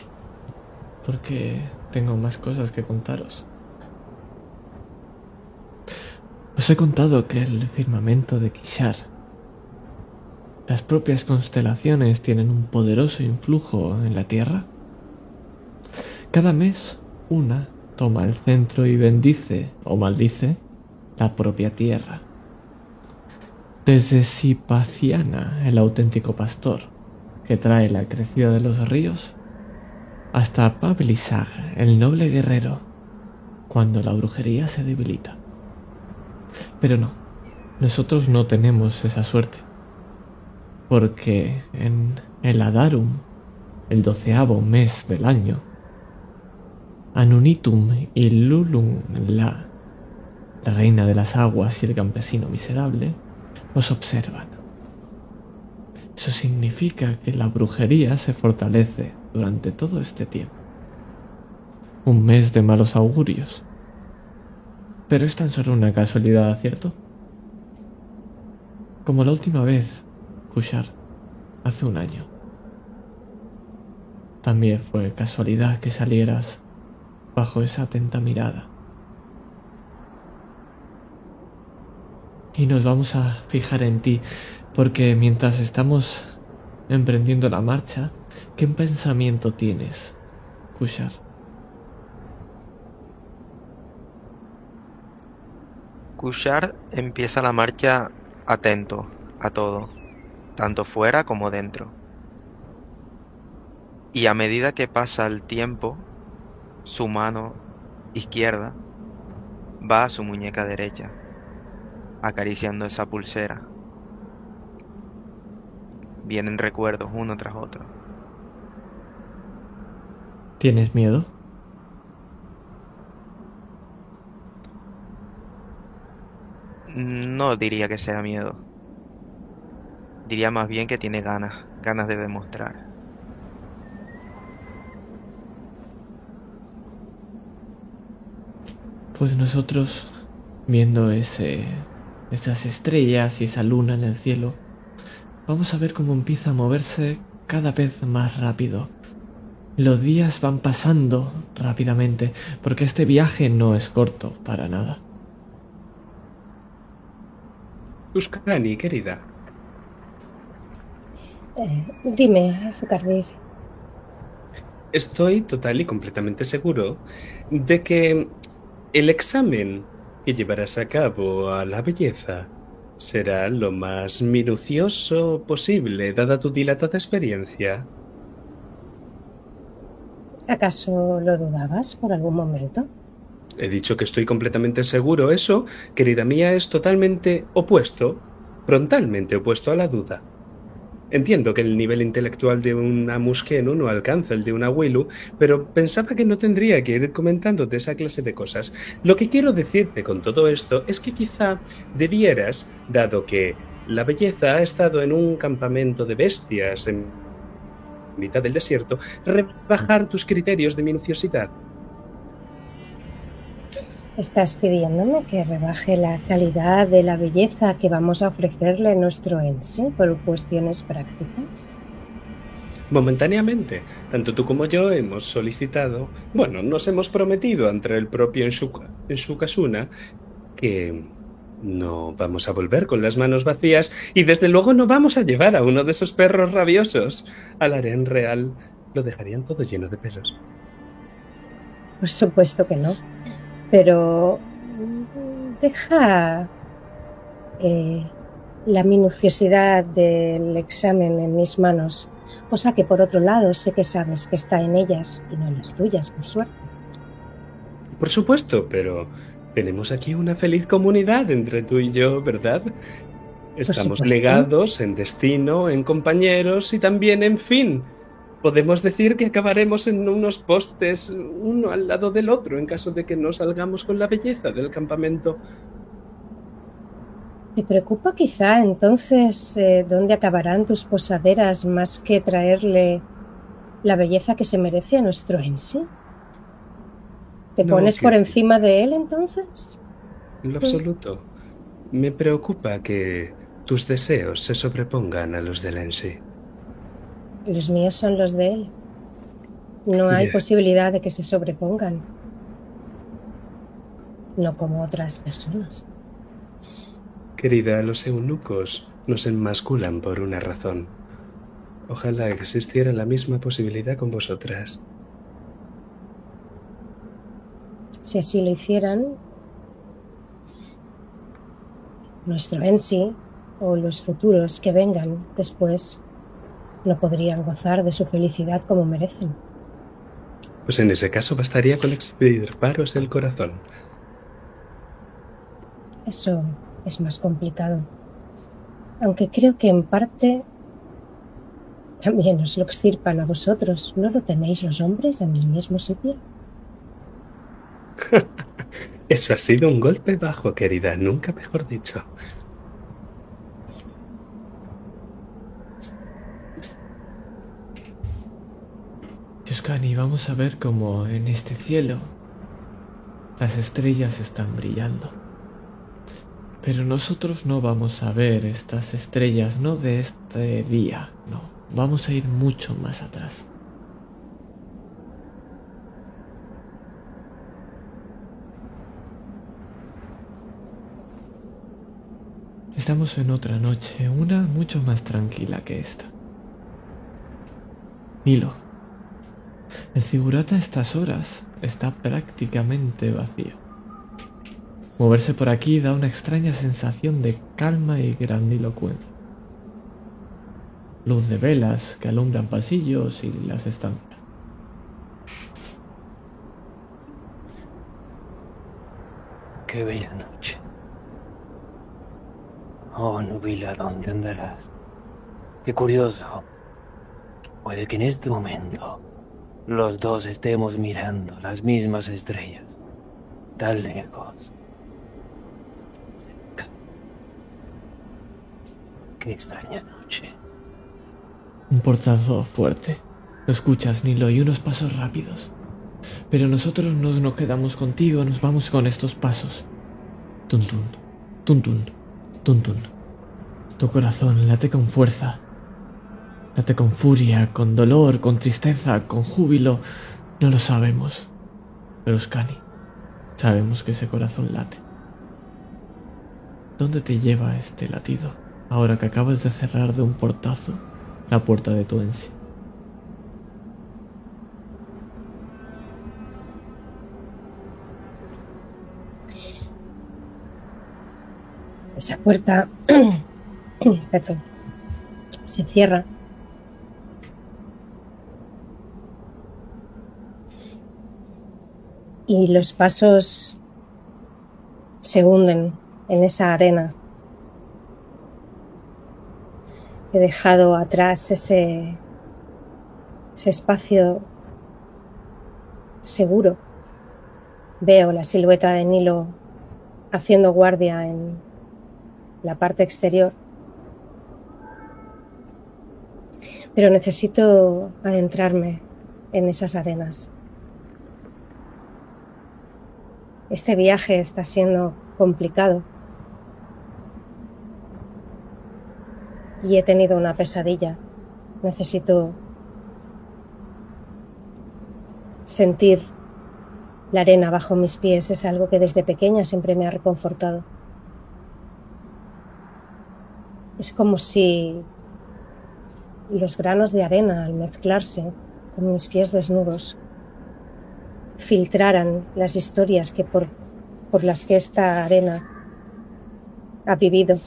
Porque tengo más cosas que contaros. Os he contado que el firmamento de Kishar, las propias constelaciones tienen un poderoso influjo en la Tierra. Cada mes una toma el centro y bendice o maldice la propia Tierra. Desde Sipaciana, el auténtico pastor, que trae la crecida de los ríos, hasta Pablisag, el noble guerrero, cuando la brujería se debilita. Pero no, nosotros no tenemos esa suerte, porque en el Adarum, el doceavo mes del año, Anunitum y Lulum, la, la reina de las aguas y el campesino miserable, os observan. Eso significa que la brujería se fortalece durante todo este tiempo. Un mes de malos augurios. Pero es tan solo una casualidad, ¿cierto? Como la última vez, Kushar, hace un año. También fue casualidad que salieras bajo esa atenta mirada. Y nos vamos a fijar en ti, porque mientras estamos emprendiendo la marcha, ¿qué pensamiento tienes, Kushar? Kushar empieza la marcha atento a todo, tanto fuera como dentro. Y a medida que pasa el tiempo, su mano izquierda va a su muñeca derecha, acariciando esa pulsera. Vienen recuerdos uno tras otro. ¿Tienes miedo? No diría que sea miedo. Diría más bien que tiene ganas, ganas de demostrar. Pues nosotros, viendo ese, esas estrellas y esa luna en el cielo, vamos a ver cómo empieza a moverse cada vez más rápido. Los días van pasando rápidamente, porque este viaje no es corto para nada. Tuscany, querida. Eh, dime, Azucardir. Estoy total y completamente seguro de que el examen que llevarás a cabo a la belleza será lo más minucioso posible, dada tu dilatada experiencia. ¿Acaso lo dudabas por algún momento? He dicho que estoy completamente seguro. Eso, querida mía, es totalmente opuesto, frontalmente opuesto a la duda. Entiendo que el nivel intelectual de una Muskenu no alcanza el de una Willu, pero pensaba que no tendría que ir comentándote esa clase de cosas. Lo que quiero decirte con todo esto es que quizá debieras, dado que la belleza ha estado en un campamento de bestias en mitad del desierto, rebajar tus criterios de minuciosidad. ¿Estás pidiéndome que rebaje la calidad de la belleza que vamos a ofrecerle a nuestro Ensi por cuestiones prácticas? Momentáneamente, tanto tú como yo hemos solicitado, bueno, nos hemos prometido ante el propio Enshukasuna que no vamos a volver con las manos vacías y desde luego no vamos a llevar a uno de esos perros rabiosos al harén real. Lo dejarían todo lleno de pelos. Por supuesto que no. Pero deja eh, la minuciosidad del examen en mis manos, cosa que por otro lado sé que sabes que está en ellas y no en las tuyas, por suerte. Por supuesto, pero tenemos aquí una feliz comunidad entre tú y yo, ¿verdad? Estamos legados en destino, en compañeros y también en fin. Podemos decir que acabaremos en unos postes uno al lado del otro en caso de que no salgamos con la belleza del campamento. ¿Te preocupa quizá entonces eh, dónde acabarán tus posaderas más que traerle la belleza que se merece a nuestro Ensi? ¿Te No, pones que- por encima de él entonces? En lo absoluto. Me preocupa que tus deseos se sobrepongan a los del Ensi. Los míos son los de él. No hay posibilidad de que se sobrepongan. No como otras personas. Querida, los eunucos nos enmasculan por una razón. Ojalá existiera la misma posibilidad con vosotras. Si así lo hicieran, nuestro Ensi o los futuros que vengan después no podrían gozar de su felicidad como merecen. Pues en ese caso bastaría con extirparos el corazón. Eso es más complicado. Aunque creo que en parte también os lo extirpan a vosotros. ¿No lo tenéis los hombres en el mismo sitio? Eso ha sido un golpe bajo, querida, nunca mejor dicho. Tuscany, vamos a ver cómo en este cielo las estrellas están brillando. Pero nosotros no vamos a ver estas estrellas, no de este día, no. Vamos a ir mucho más atrás. Estamos en otra noche, una mucho más tranquila que esta. Nilo, el Zigurata a estas horas está prácticamente vacío. Moverse por aquí da una extraña sensación de calma y grandilocuencia. luz de velas que alumbran pasillos y las estancias. Qué bella noche. Oh, Nubila, ¿dónde andarás? Qué curioso. Puede que en este momento los dos estemos mirando las mismas estrellas, tan lejos. Qué extraña noche. Un portazo fuerte. Lo escuchas, Nilo, y unos pasos rápidos. Pero nosotros no nos quedamos contigo, nos vamos con estos pasos. Tuntun, tuntun, tuntun. Tu corazón late con fuerza. Late con furia, con dolor, con tristeza, con júbilo. No lo sabemos. Pero Scani, sabemos que ese corazón late. ¿Dónde te lleva este latido? Ahora que acabas de cerrar de un portazo la puerta de tu ensi. Esa puerta se cierra. Y los pasos se hunden en esa arena. He dejado atrás ese, espacio seguro. Veo la silueta de Nilo haciendo guardia en la parte exterior. Pero necesito adentrarme en esas arenas. Este viaje está siendo complicado. Y he tenido una pesadilla. Necesito sentir la arena bajo mis pies. Es algo que desde pequeña siempre me ha reconfortado. Es como si los granos de arena al mezclarse con mis pies desnudos filtraran las historias que por, por las que esta arena ha vivido,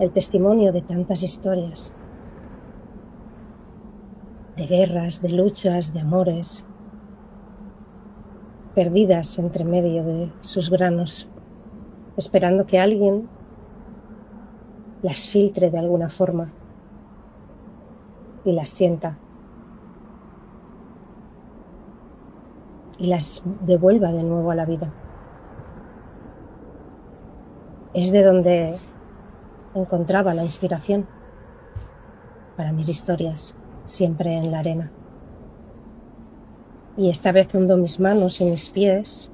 el testimonio de tantas historias, de guerras, de luchas, de amores, perdidas entre medio de sus granos, esperando que alguien las filtre de alguna forma y las sienta y las devuelva de nuevo a la vida. Es de donde encontraba la inspiración para mis historias, siempre en la arena. Y esta vez hundo mis manos y mis pies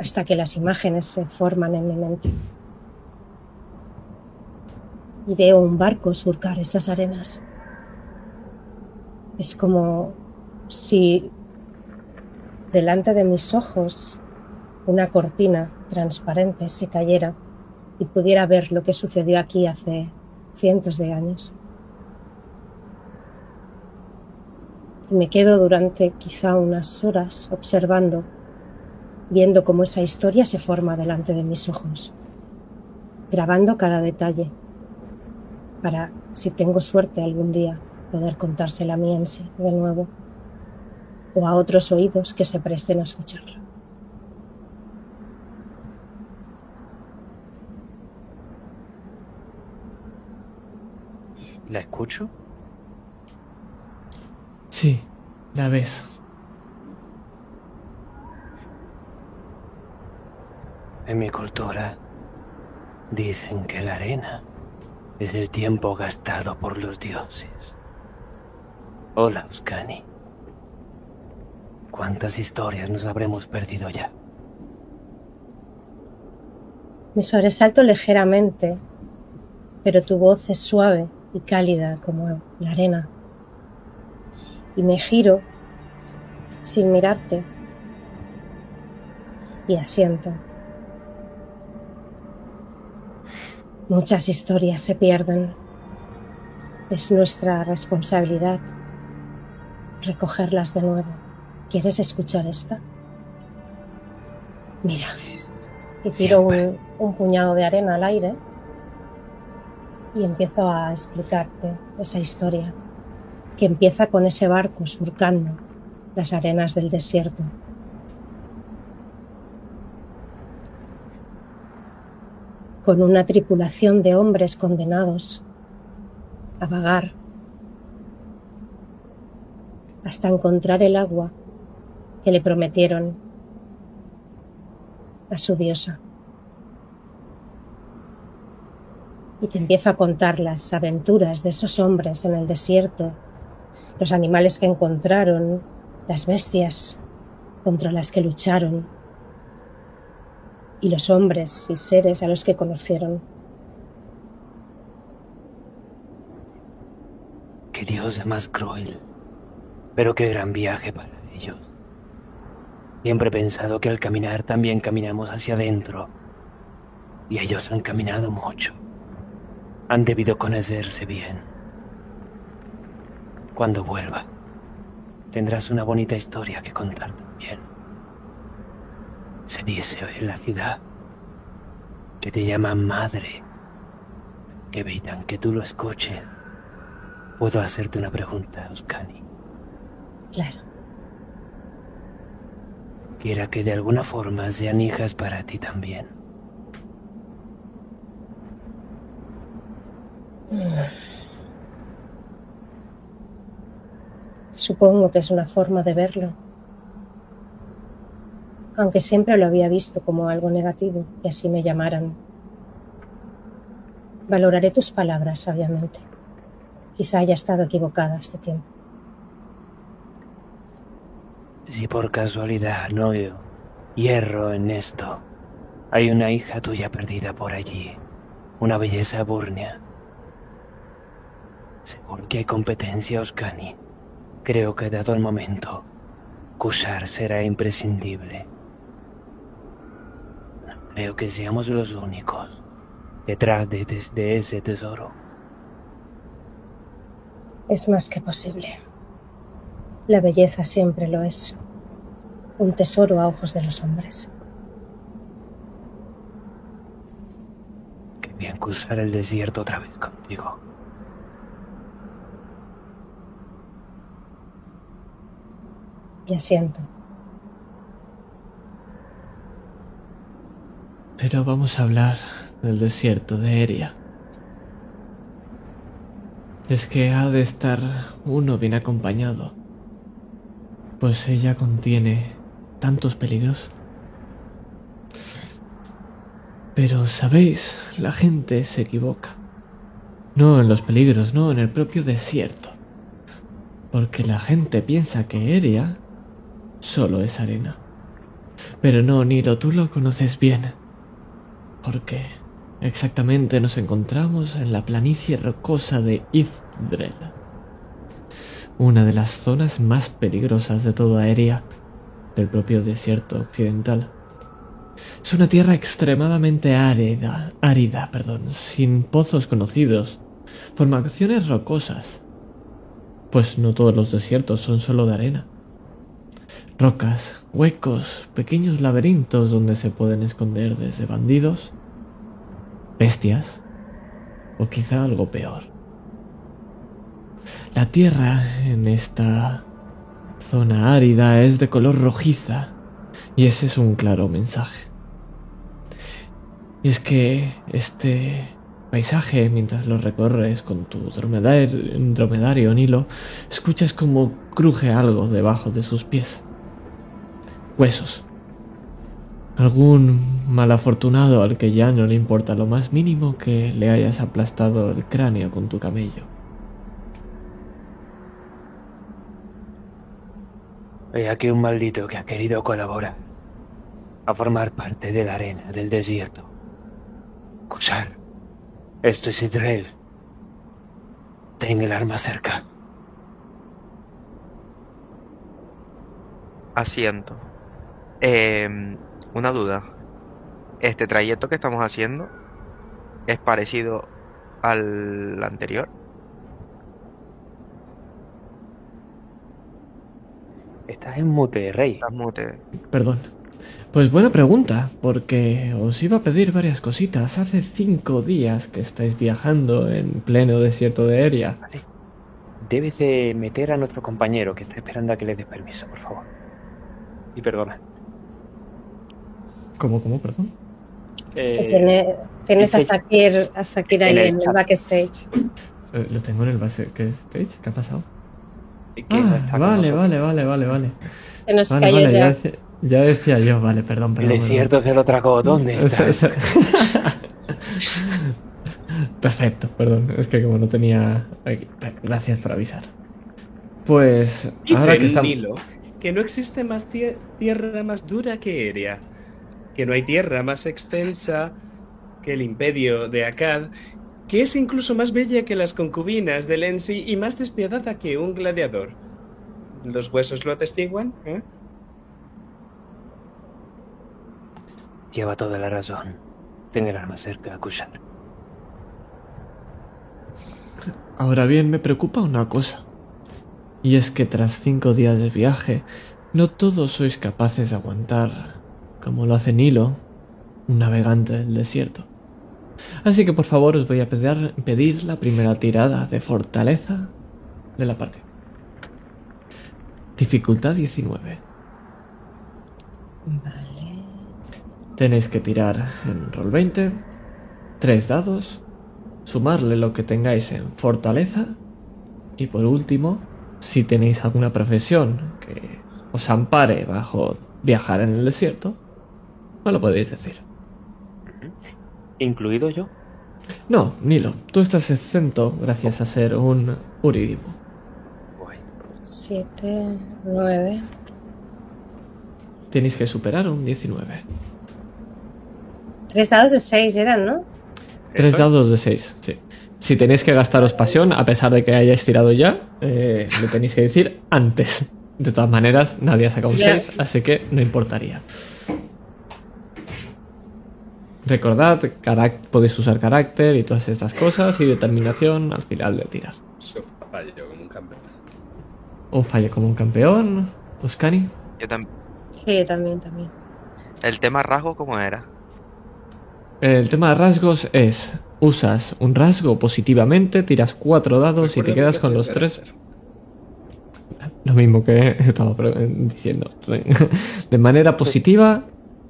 hasta que las imágenes se forman en mi mente. Y veo un barco surcar esas arenas. Es como si delante de mis ojos una cortina transparente se cayera y pudiera ver lo que sucedió aquí hace cientos de años. Y me quedo durante quizá unas horas observando viendo cómo esa historia se forma delante de mis ojos, grabando cada detalle, para, si tengo suerte algún día, poder contársela a mi Ense de nuevo, o a otros oídos que se presten a escucharla. ¿La escucho? Sí, la ves. En mi cultura dicen que la arena es el tiempo gastado por los dioses. Hola, Uskani. ¿Cuántas historias nos habremos perdido ya? Me sobresalto ligeramente, pero tu voz es suave y cálida como la arena. Y me giro sin mirarte y asiento. Muchas historias se pierden. Es nuestra responsabilidad recogerlas de nuevo. ¿Quieres escuchar esta? Mira. Y tiro un, un puñado de arena al aire y empiezo a explicarte esa historia que empieza con ese barco surcando las arenas del desierto. Con una tripulación de hombres condenados a vagar hasta encontrar el agua que le prometieron a su diosa. Y te empiezo a contar las aventuras de esos hombres en el desierto, los animales que encontraron, las bestias contra las que lucharon y los hombres y seres a los que conocieron. Qué diosa más cruel. Pero qué gran viaje para ellos. Siempre he pensado que al caminar también caminamos hacia adentro. Y ellos han caminado mucho. Han debido conocerse bien. Cuando vuelva, tendrás una bonita historia que contar también. Se dice en la ciudad que te llaman madre, que evitan que tú lo escuches. Puedo hacerte una pregunta, Oscani. Claro, Quiera que de alguna forma sean hijas para ti también. supongo que es una forma de verlo. Aunque siempre lo había visto como algo negativo y así me llamaran. Valoraré tus palabras sabiamente. Quizá haya estado equivocada este tiempo. Si por casualidad no hierro en esto, hay una hija tuya perdida por allí, una belleza burnia. Seguro que hay competencia, Oscani. Creo que dado el momento, Kushar será imprescindible. No creo que seamos los únicos detrás de, de- de ese tesoro. Es más que posible. La belleza siempre lo es. Un tesoro a ojos de los hombres. Qué bien cruzar el desierto otra vez contigo. Y asiento. Pero vamos a hablar del desierto de Eria. Es que ha de estar uno bien acompañado, pues ella contiene tantos peligros. Pero, ¿sabéis? La gente se equivoca. No en los peligros, no en el propio desierto. Porque la gente piensa que Eria solo es arena. Pero no, Niro, tú lo conoces bien. Porque exactamente nos encontramos en la planicie rocosa de Ithdrel. Una de las zonas más peligrosas de toda Eria, del propio desierto occidental. Es una tierra extremadamente árida, árida, perdón, sin pozos conocidos, formaciones rocosas, pues no todos los desiertos son solo de arena. Rocas, huecos, pequeños laberintos donde se pueden esconder desde bandidos, bestias o quizá algo peor. La tierra en esta zona árida es de color rojiza y ese es un claro mensaje. Y es que este paisaje, mientras lo recorres con tu dromedario, Nilo, escuchas como cruje algo debajo de sus pies. Huesos. Algún malafortunado al que ya no le importa lo más mínimo que le hayas aplastado el cráneo con tu camello. Hay aquí un maldito que ha querido colaborar a formar parte de la arena del desierto. Kushar, esto es Idrel. Ten el arma cerca. Asiento. Em, una duda. ¿Este trayecto que estamos haciendo es parecido al anterior? Estás en mute, Rey. Estás mute. Perdón. Pues buena pregunta, porque os iba a pedir varias cositas. Hace cinco días que estáis viajando en pleno desierto de Eria. Vale. Debes de meter a nuestro compañero que está esperando a que le des permiso, por favor. Y perdona. ¿Cómo, cómo, perdón? Eh, tiene- tienes a Sakir, a Sakir ahí en el en el chat. backstage. Eh, lo tengo en el base. ¿Qué stage? ¿Qué ha pasado? Que no Ah, está con vale, vale, vale, vale, vale. Que nos Vale, cayó vale, ya, ya. decía, ya decía yo, vale, perdón, El perdón. perdón. desierto se lo tragó. ¿Dónde está? Esa- Perfecto, perdón. Es que como no tenía. aquí- Gracias por avisar. Pues Dice ahora que el estamos. Nilo que no existe más tie- tierra más dura que Eria, que no hay tierra más extensa que el imperio de Akkad, que es incluso más bella que las concubinas de Lensi y más despiadada que un gladiador. ¿Los huesos lo atestiguan? ¿eh? Lleva toda la razón. Ten el arma cerca, Kushar. Ahora bien, me preocupa una cosa. Y es que tras cinco días de viaje, no todos sois capaces de aguantar, como lo hace Nilo, un navegante del desierto. Así que por favor os voy a pedir, pedir la primera tirada de fortaleza de la partida. Dificultad 19. Vale. Tenéis que tirar en roll 20, tres dados, sumarle lo que tengáis en fortaleza y por último, si tenéis alguna profesión que os ampare bajo viajar en el desierto, me lo podéis decir. ¿Incluido yo? No, Nilo, tú estás exento gracias a ser un Uridimo. Guay. Siete, nueve. Tenéis que superar un 19. Tres dados de seis eran, ¿no? Tres Eso. dados de 6, sí. Si tenéis que gastaros pasión, a pesar de que hayáis tirado ya, eh, lo tenéis que decir antes. De todas maneras, nadie ha sacado un Ya. 6, así que no importaría. Recordad, podéis usar carácter y todas estas cosas y determinación al final de tirar. Eso fallo como un campeón. Un fallo como un campeón. Oscani. Yo tam- Sí, también, también. El tema rasgo, ¿cómo era? El tema de rasgos es, usas un rasgo positivamente, tiras cuatro dados y te quedas que con los tres. Lo mismo que estaba diciendo. De manera positiva,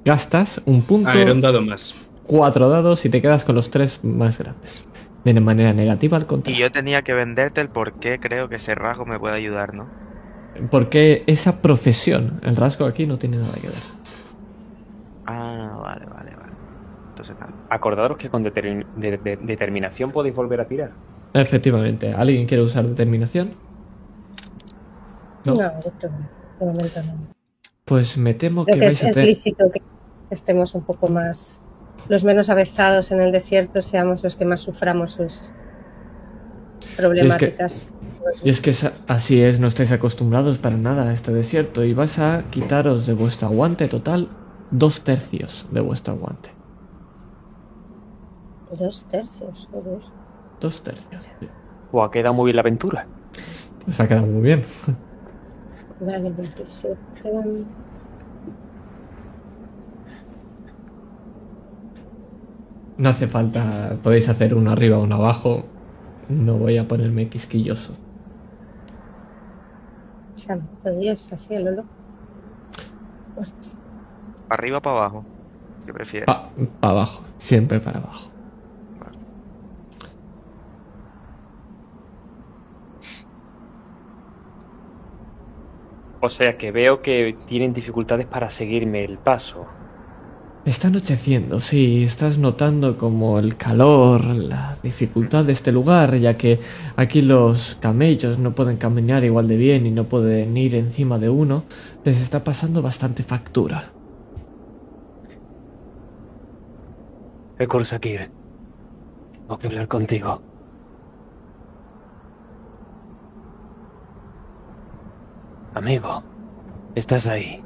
gastas un punto, Ah, era un dado más. cuatro dados y te quedas con los tres más grandes. De manera negativa, al Y contrario. yo tenía que venderte el por qué creo que ese rasgo me puede ayudar, ¿no? Porque esa profesión, el rasgo aquí no tiene nada que ver. Ah, vale, vale, vale. Entonces nada. Acordaros que con determin- de- de- determinación podéis volver a tirar. Efectivamente, ¿alguien quiere usar determinación? No, No. momento no. Pues me temo que Creo que vais es, a es tener... lícito que estemos un poco más, los menos avezados en el desierto, seamos los que más suframos sus problemáticas. Y es que así es, no estáis acostumbrados para nada a este desierto y vas a quitaros de vuestro aguante total dos tercios de vuestro aguante. Dos tercios, joder. Dos tercios. sí. O ha quedado muy bien la aventura. Pues ha quedado muy bien. Vale, 27. No hace falta, podéis hacer uno arriba, uno abajo. No voy a ponerme quisquilloso. O así, Lolo. Hostia. ¿Arriba para abajo? ¿Qué prefieres? Para abajo, siempre para abajo. O sea que veo que tienen dificultades para seguirme el paso. Está anocheciendo, sí, estás notando como el calor, la dificultad de este lugar, ya que aquí los camellos no pueden caminar igual de bien y no pueden ir encima de uno, les está pasando bastante factura. Tengo que hablar contigo. Amigo, estás ahí.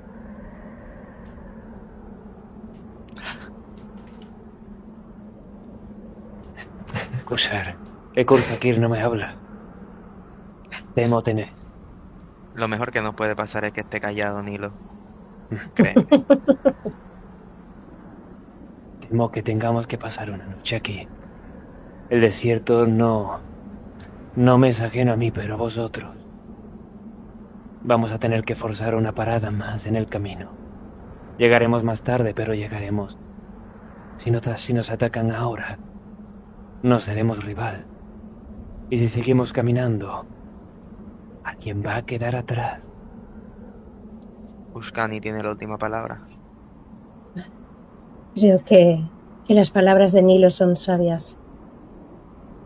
Ekor Sakir no me habla. Temo tener. Lo mejor que nos puede pasar es que esté callado, Nilo. Créeme. Temo que tengamos que pasar una noche aquí. El desierto no... No me es ajeno a mí, pero a vosotros. Vamos a tener que forzar una parada más en el camino. Llegaremos más tarde, pero llegaremos. Si, no, si nos atacan ahora, no seremos rival. Y si seguimos caminando, alguien va a quedar atrás. Uskani tiene la última palabra. Creo que, que las palabras de Nilo son sabias.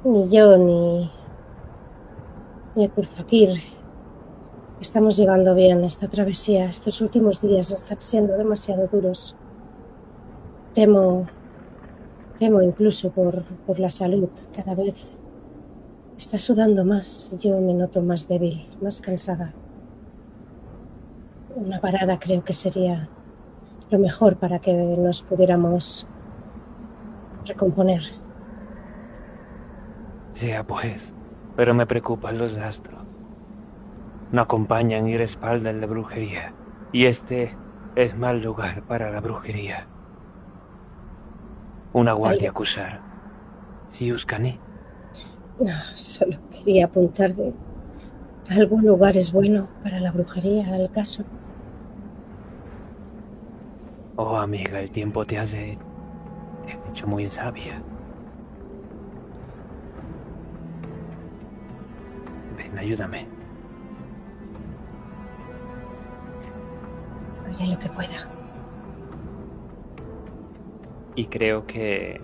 Ni yo ni, ni Kurzakir estamos llevando bien esta travesía. Estos últimos días están siendo demasiado duros. Temo, temo incluso por, por la salud. Cada vez está sudando más. Yo me noto más débil, más cansada. Una parada creo que sería lo mejor para que nos pudiéramos recomponer. Sea pues, pero me preocupan los astros. No acompañan y respaldan la brujería. Y este es mal lugar para la brujería. Una guardia acusar. Si Uskani. No, solo quería apuntar de algún lugar es bueno para la brujería, al caso. Oh, amiga, el tiempo te hace... te ha hecho muy sabia. Ven, ayúdame. Haré lo que pueda. Y creo que,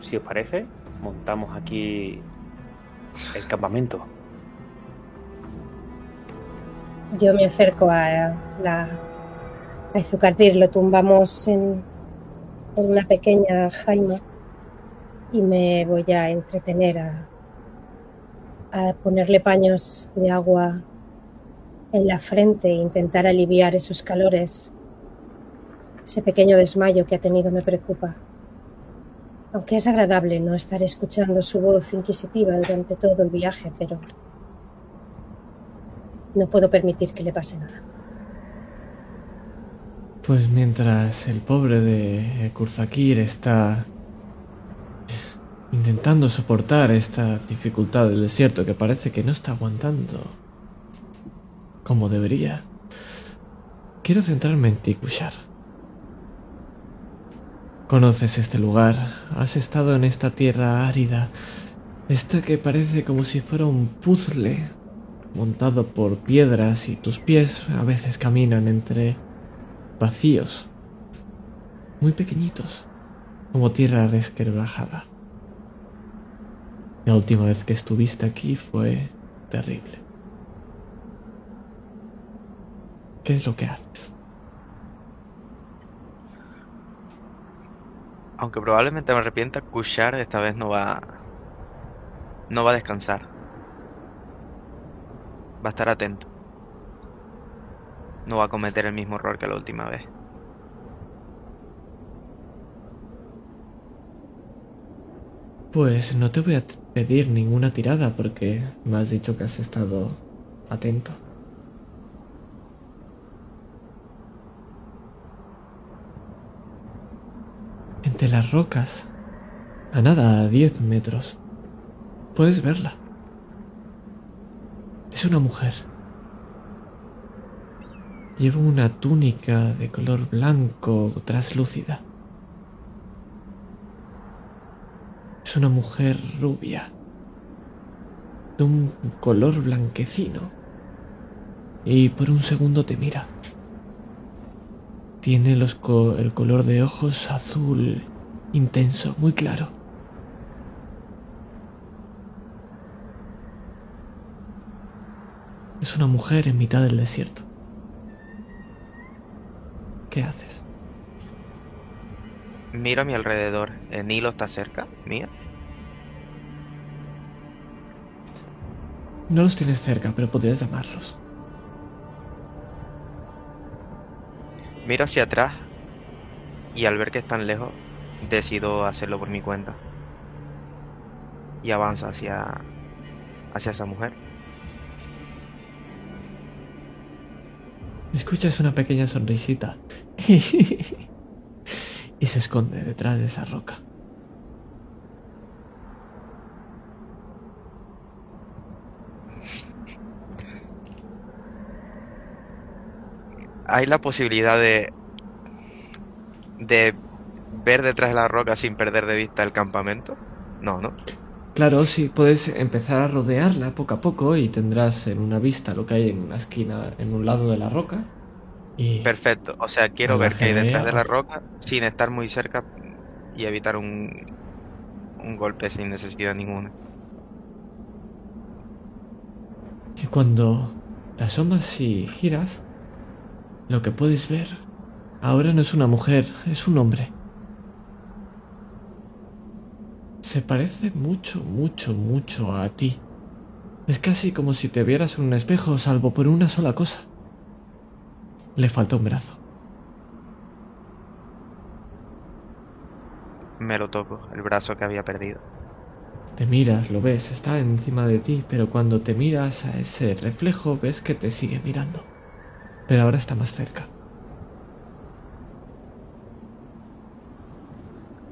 si os parece, montamos aquí el campamento. Yo me acerco a la a Zucardir, lo tumbamos en, una pequeña jaima y me voy a entretener a, a ponerle paños de agua en la frente e intentar aliviar esos calores. Ese pequeño desmayo que ha tenido me preocupa. Aunque es agradable no estar escuchando su voz inquisitiva durante todo el viaje, pero no puedo permitir que le pase nada. Pues mientras el pobre de Kurzakir está intentando soportar esta dificultad del desierto que parece que no está aguantando como debería, quiero centrarme en ti, Kushar. Conoces este lugar, has estado en esta tierra árida, esta que parece como si fuera un puzzle montado por piedras y tus pies a veces caminan entre vacíos, muy pequeñitos, como tierra resquebrajada. La última vez que estuviste aquí fue terrible. ¿Qué es lo que haces? Aunque probablemente me arrepienta, Kushar esta vez no va. No va a descansar. Va a estar atento. No va a cometer el mismo error que la última vez. Pues no te voy a pedir ninguna tirada porque me has dicho que has estado atento. Entre las rocas, a nada, a 10 metros, puedes verla. Es una mujer. Lleva una túnica de color blanco traslúcida. Es una mujer rubia, de un color blanquecino, y por un segundo te mira. Tiene los co- el color de ojos azul intenso, muy claro. Es una mujer en mitad del desierto. ¿Qué haces? Miro a mi alrededor. ¿El Nilo está cerca? ¿Mía? No los tienes cerca, pero podrías llamarlos. Miro hacia atrás y al ver que están lejos, decido hacerlo por mi cuenta. Y avanzo hacia, hacia esa mujer. Escuchas una pequeña sonrisita. y se esconde detrás de esa roca. Hay la posibilidad de. de ver detrás de la roca sin perder de vista el campamento. No, ¿no? Claro, sí, puedes empezar a rodearla poco a poco y tendrás en una vista lo que hay en una esquina, en un lado de la roca. Y Perfecto. O sea, quiero ver qué hay detrás de la roca sin estar muy cerca y evitar un. un golpe sin necesidad ninguna. Y cuando te asomas y giras, lo que puedes ver ahora no es una mujer, es un hombre. Se parece mucho, mucho, mucho a ti. Es casi como si te vieras en un espejo, salvo por una sola cosa. Le falta un brazo. Me lo toco, el brazo que había perdido. Te miras, lo ves, está encima de ti, pero cuando te miras a ese reflejo ves que te sigue mirando. Pero ahora está más cerca.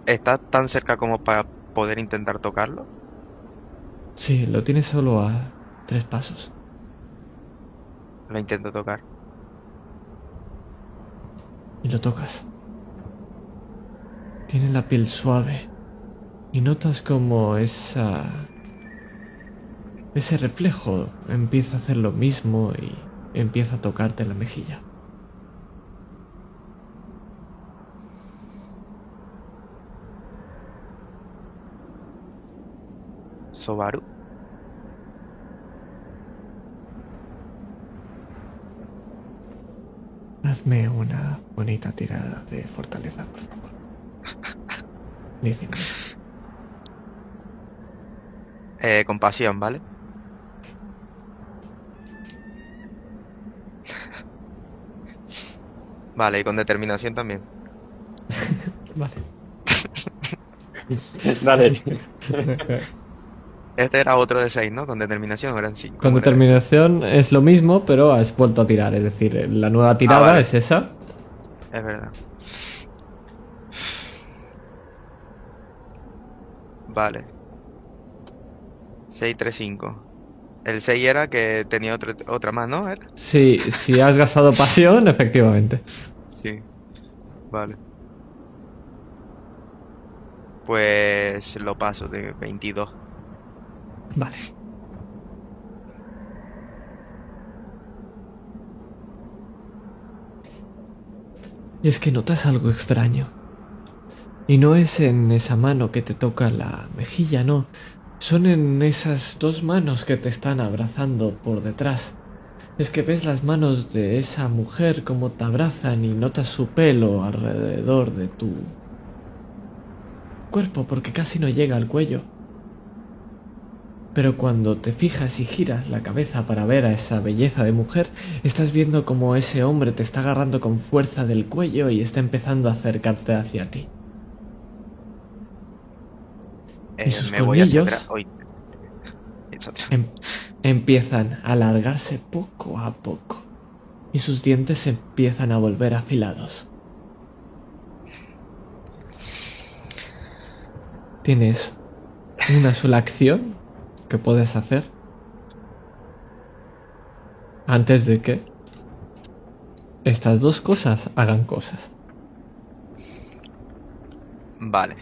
¿Está tan cerca como para poder intentar tocarlo? Sí, lo tienes solo a tres pasos. Lo intento tocar. y lo tocas. Tiene la piel suave y notas como esa ese reflejo empieza a hacer lo mismo y empieza a tocarte la mejilla. Sobaru. Hazme una bonita tirada de fortaleza, por favor. 19. Eh, compasión, ¿vale? Vale, y con determinación también. Vale. Dale. Este era otro de 6, ¿no? Con determinación eran 5. Con determinación es lo mismo, pero has vuelto a tirar. Es decir, la nueva tirada vale. es esa. Es verdad. Vale. 6, 3, 5. El 6 era que tenía otra, otra más, ¿no? ¿Era? Sí, si has gastado pasión, efectivamente. Sí. Vale. Pues lo paso de 22. Vale. Y es que notas algo extraño. Y no es en esa mano que te toca la mejilla, no. Son en esas dos manos que te están abrazando por detrás. Es que ves las manos de esa mujer como te abrazan y notas su pelo alrededor de tu cuerpo porque casi no llega al cuello. Pero cuando te fijas y giras la cabeza para ver a esa belleza de mujer, estás viendo como ese hombre te está agarrando con fuerza del cuello y está empezando a acercarte hacia ti. Eh, sus me voy hacia atrás. Em- empiezan a alargarse poco a poco y sus dientes empiezan a volver afilados. Tienes una sola acción que puedes hacer antes de que estas dos cosas hagan cosas. Vale.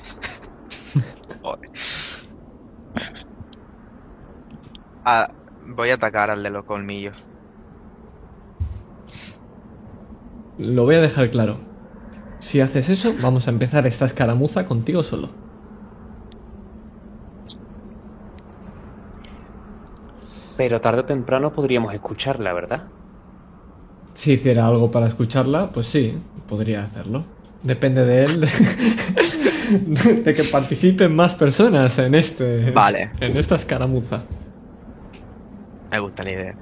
Joder. Ah, voy a atacar al de los colmillos. Lo voy a dejar claro. Si haces eso, vamos a empezar esta escaramuza contigo solo. Pero tarde o temprano podríamos escucharla, ¿verdad? Si hiciera algo para escucharla, pues sí, podría hacerlo. Depende de él, de, de que participen más personas en este, Vale. en esta escaramuza. Me gusta la idea.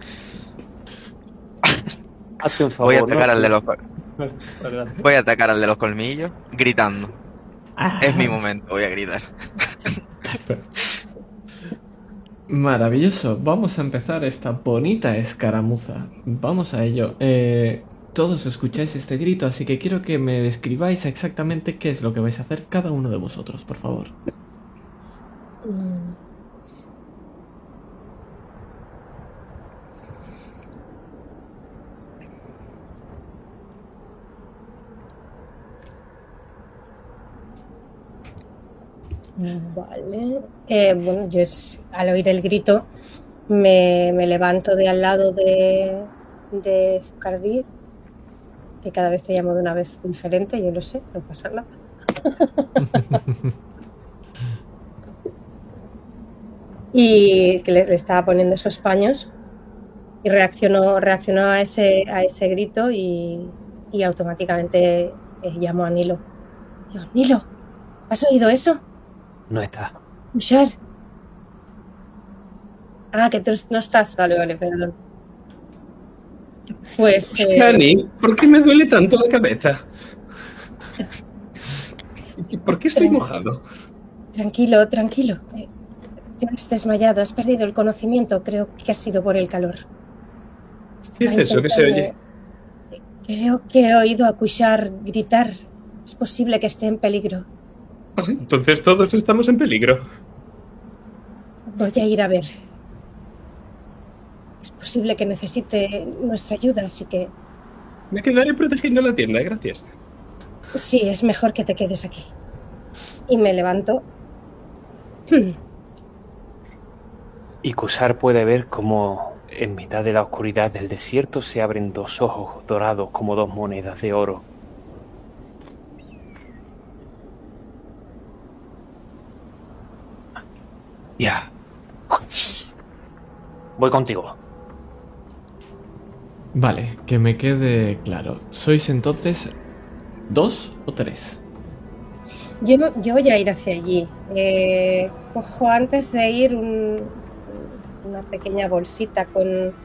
Hazte un favor. Voy a atacar ¿no? al de los. Voy a atacar al de los colmillos gritando. Es mi momento, voy a gritar. Maravilloso, vamos a empezar esta bonita escaramuza. Vamos a ello. Eh, todos escucháis este grito, así que quiero que me describáis exactamente qué es lo que vais a hacer cada uno de vosotros, por favor. Vale. Eh, bueno, yo al oír el grito me, me levanto de al lado de, de Zucardir, que cada vez te llamo de una vez diferente, yo lo sé, no pasa nada. y que le, le estaba poniendo esos paños y reaccionó, reaccionó a, ese, a ese grito y, y automáticamente eh, llamó a Nilo. Yo, Nilo, ¿has oído eso? No está. Ushar. Ah, que tú no estás. Vale, vale, perdón. Pues. eh, Dani, ¿por qué me duele tanto la cabeza? ¿Y ¿Por qué estoy mojado? tranquilo, tranquilo. Eh, Te has desmayado, has perdido el conocimiento. Creo que ha sido por el calor. ¿Qué es eso que se oye? Creo que he oído a Kushar gritar. Es posible que esté en peligro. Ah, Entonces todos estamos en peligro. Voy a ir a ver. Es posible que necesite nuestra ayuda, así que Me quedaré protegiendo la tienda, gracias. sí, es mejor que te quedes aquí. Y me levanto. Y Kusar puede ver cómo en mitad de la oscuridad del desierto se abren dos ojos dorados como dos monedas de oro. Ya. Voy contigo. Vale, que me quede claro. ¿Sois entonces dos o tres? Yo, yo voy a ir hacia allí. Eh, cojo antes de ir un- una pequeña bolsita con,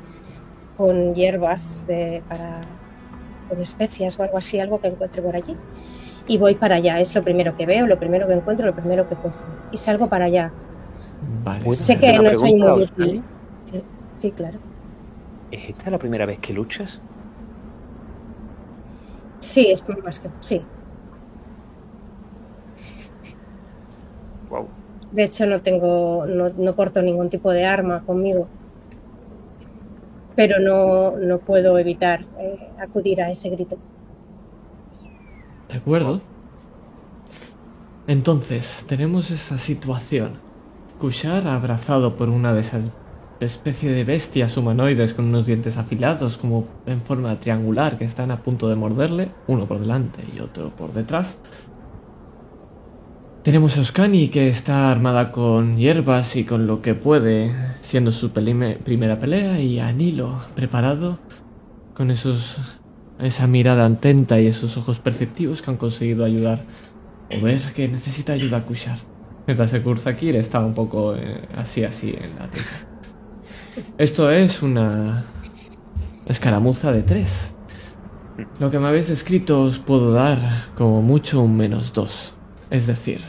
con hierbas de, para, con especias o algo así, algo que encuentre por allí. Y voy para allá. Es lo primero que veo, lo primero que encuentro, lo primero que cojo. Y salgo para allá. Vale. ¿Puedo Sé que no soy muy Oscar? útil. Sí, sí, claro. ¿Es esta la primera vez que luchas? Sí, es más que. Sí. Wow. De hecho, no tengo, no, no porto ningún tipo de arma conmigo. Pero no, no puedo evitar eh, acudir a ese grito. De acuerdo. Entonces, tenemos esa situación. Kushar abrazado por una de esas especie de bestias humanoides con unos dientes afilados como en forma triangular que están a punto de morderle, uno por delante y otro por detrás. Tenemos a Oskani que está armada con hierbas y con lo que puede, siendo su primera pelea, y a Nilo preparado con esos esa mirada atenta y esos ojos perceptivos que han conseguido ayudar o ver que necesita ayuda a Kushar. Mientras el Kurzakir está un poco eh, así, así en la tienda. Esto es una escaramuza de tres. Lo que me habéis escrito os puedo dar como mucho un menos dos. Es decir,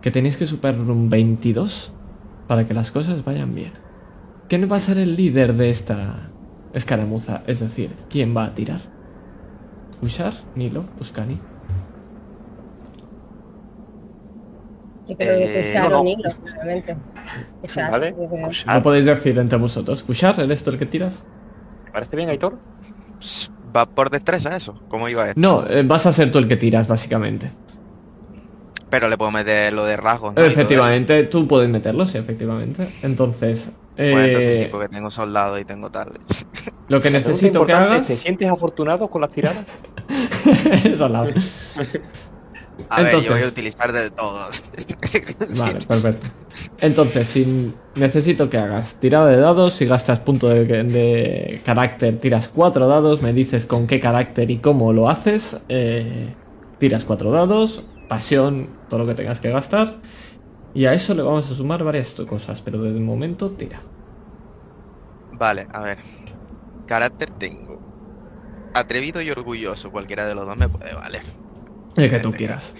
que tenéis que superar un 22 para que las cosas vayan bien. ¿Quién va a ser el líder de esta escaramuza? Es decir, ¿quién va a tirar? ¿Kushar? ¿Nilo? ¿Uskani? Yo creo que Eh, no, Vale. Lo podéis decir entre vosotros. ¿Kushar? ¿Eres tú el que tiras? ¿Te parece bien, Aitor? ¿Va por destreza eso? ¿Cómo iba esto? No, eh, vas a ser tú el que tiras, básicamente. Pero le puedo meter lo de rasgos. Efectivamente, tú puedes meterlo, sí, efectivamente. Entonces, eso. Bueno, entonces eh, sí, porque tengo soldado y tengo tal. lo que necesito que hagas... ¿Te sientes afortunado con las tiradas? Eso A ver, yo voy a Entonces- utilizar de todo. Vale, perfecto. Entonces, si necesito que hagas tirada de dados, si gastas punto de, de carácter, tiras cuatro dados, me dices con qué carácter y cómo lo haces, eh, tiras cuatro dados, pasión, todo lo que tengas que gastar, y a eso le vamos a sumar varias cosas, pero desde el momento tira. Vale, a ver. Carácter tengo. Atrevido y orgulloso, cualquiera de los dos me puede valer. El que tú quieras.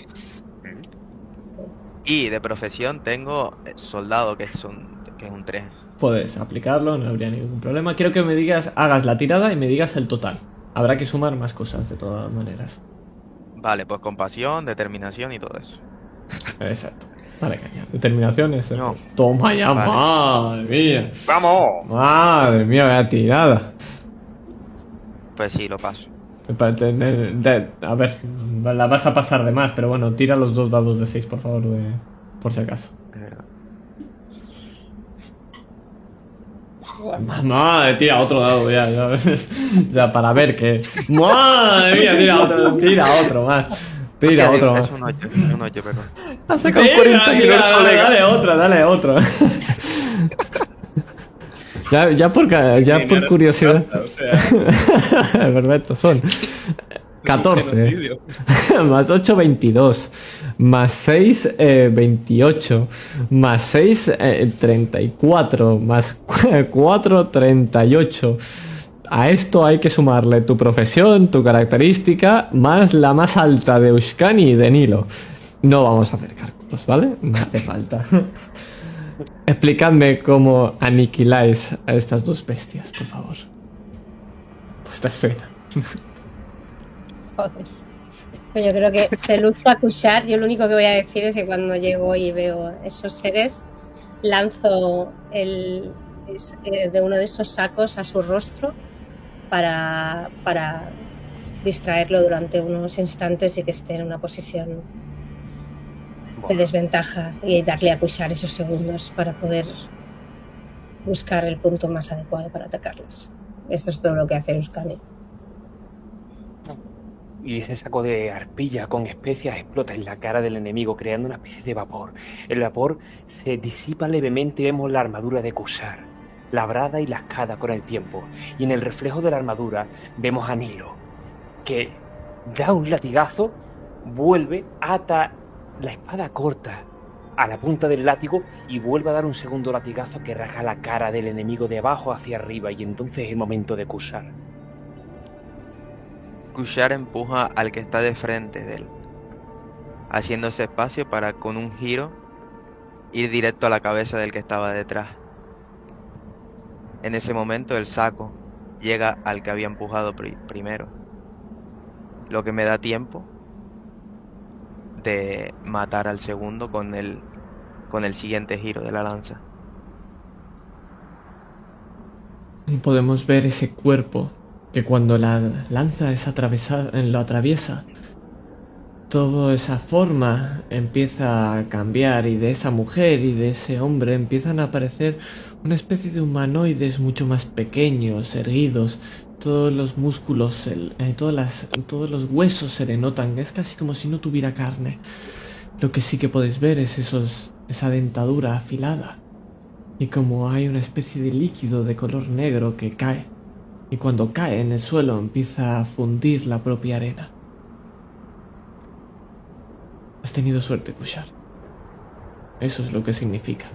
Y de profesión tengo eh, soldado, que, son, que es un 3. Puedes aplicarlo, no habría ningún problema. Quiero que me digas, hagas la tirada y me digas el total. Habrá que sumar más cosas de todas maneras. Vale, pues compasión, determinación y todo eso. Exacto. Vale, caña. Determinación es. No. Toma ya, Vale. madre mía. ¡Vamos! Madre mía, vaya tirada. Pues sí, lo paso. A ver, la vas a pasar de más, pero bueno, tira los dos dados de 6, por favor, de- por si acaso. Madre, tira otro dado ya, ya, ya para ver que. Madre mía, tira otro, tira otro más. Tira otro es más. un 8, es un 8, perdón. Ha sacado Tira, 42, tira, colega. dale otro, dale otro. ya, ya por, ca- ya por curiosidad. O sea, Perfecto, son 14. genocidio. más 8, 22. Más 6, 28. Más 6, 34. Más 4, 38. A esto hay que sumarle tu profesión, tu característica, más la más alta de Euskani y de Nilo. No vamos a hacer cálculos, ¿vale? No hace falta. Explicadme cómo aniquiláis a estas dos bestias, por favor. Puesta escena. Joder. Pero yo creo que se luzca Kushar. Yo lo único que voy a decir es que cuando llego y veo esos seres, lanzo el, eh, de uno de esos sacos a su rostro para, para distraerlo durante unos instantes y que esté en una posición de desventaja y darle a Kushar esos segundos para poder buscar el punto más adecuado para atacarles. Esto es todo lo que hace Euskani. Y ese saco de arpilla con especias explota en la cara del enemigo, creando una especie de vapor. El vapor se disipa levemente y vemos la armadura de Kusar, labrada y lascada con el tiempo. Y en el reflejo de la armadura vemos a Nilo, que da un latigazo, vuelve, ata la espada corta a la punta del látigo y vuelve a dar un segundo latigazo que raja la cara del enemigo de abajo hacia arriba. Y entonces es el momento de Kusar. Kushar empuja al que está de frente de él, haciéndose espacio para con un giro ir directo a la cabeza del que estaba detrás. En ese momento el saco llega al que había empujado pri- primero, lo que me da tiempo de matar al segundo con el, con el siguiente giro de la lanza. Y podemos ver ese cuerpo que cuando la lanza es atravesada, lo atraviesa, toda esa forma empieza a cambiar y de esa mujer y de ese hombre empiezan a aparecer una especie de humanoides mucho más pequeños, erguidos, todos los músculos, eh, todos los huesos se es casi como si no tuviera carne. Lo que sí que podéis ver es esos, esa dentadura afilada y como hay una especie de líquido de color negro que cae, y cuando cae en el suelo empieza a fundir la propia arena. Has tenido suerte, Kushar. Eso es lo que significa.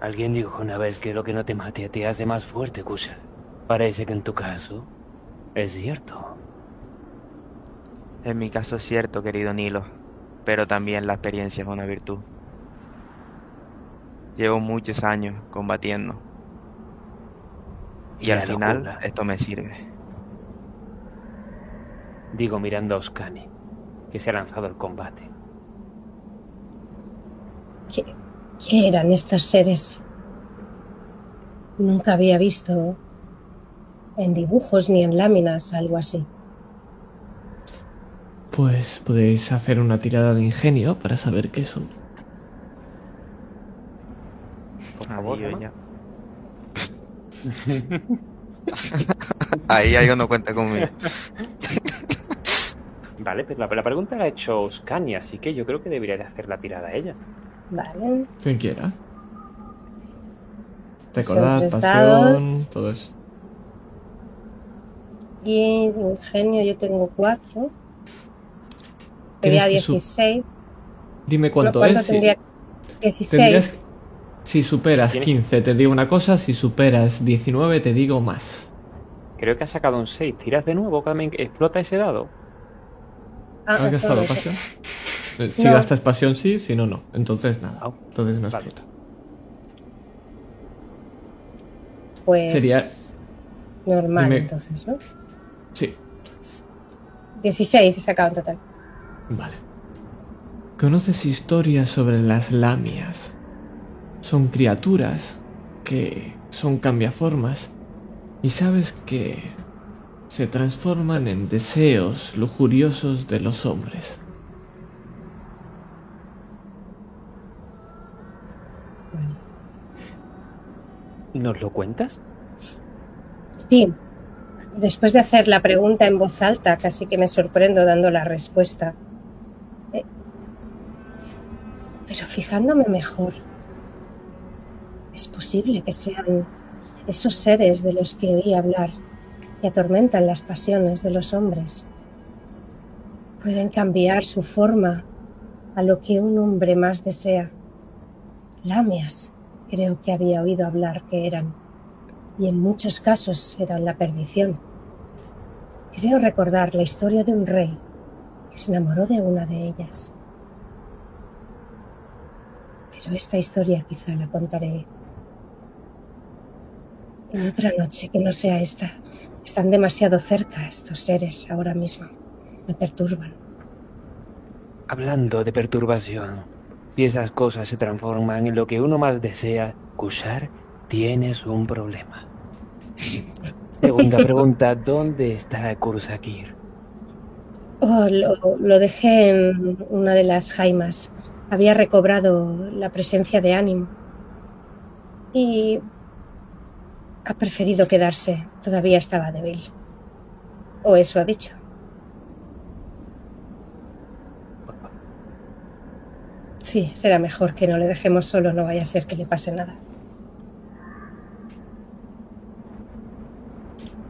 Alguien dijo una vez que lo que no te mate te hace más fuerte, Kusha. Parece que en tu caso es cierto. En mi caso es cierto, querido Nilo, pero también la experiencia es una virtud. Llevo muchos años combatiendo. Y Y al final locura. esto me sirve. Digo mirando a Oskani, que se ha lanzado al combate. ¿Qué, qué eran estos seres? Nunca había visto en dibujos ni en láminas algo así. Pues podéis hacer una tirada de ingenio para saber qué son. Por favor, Ahí yo Gemma. ya. Ahí algo no cuenta conmigo. Vale, pero la, la pregunta la ha hecho Oskani, así que yo creo que debería de hacer la tirada ella. Vale. Quien quiera. Tres pasión, todo eso. Y de ingenio yo tengo cuatro. Sería Tienes que su- 16. Dime cuánto ¿Cuánto es. si- tendría? 16. tendrías- si superas Tienes- 15 te digo una cosa, si superas 19 te digo más. Creo que ha sacado un 6. ¿Tiras de nuevo? Carmen? ¿Explota ese dado? Ah, ¿Has gastado pasión? Eh, Si No. gastas pasión sí, si no, no. Entonces nada. Ah, Entonces no vale. explota. Pues. Sería- Normal, Dime. entonces, ¿no? Sí, 16 he sacado en total. vale. ¿Conoces historias sobre las lamias? Son criaturas que son cambiaformas y sabes que se transforman en deseos lujuriosos de los hombres. ¿Nos lo cuentas? Sí. Después de hacer la pregunta en voz alta, casi que me sorprendo dando la respuesta. Eh, Pero fijándome mejor, es posible que sean esos seres de los que oí hablar que atormentan las pasiones de los hombres. Pueden cambiar su forma a lo que un hombre más desea. Lamias, creo que había oído hablar que eran y en muchos casos eran la perdición. Creo recordar la historia de un rey que se enamoró de una de ellas. Pero esta historia quizá la contaré en otra noche que no sea esta. Están demasiado cerca estos seres ahora mismo. Me perturban. Hablando de perturbación, si esas cosas se transforman en lo que uno más desea, Kushar, tienes un problema. Segunda pregunta, ¿dónde está Kursakir? Oh, lo, lo dejé en una de las jaimas. Había recobrado la presencia de ánimo. Y ha preferido quedarse. Todavía estaba débil. O eso ha dicho. Sí, será mejor que no le dejemos solo, no vaya a ser que le pase nada.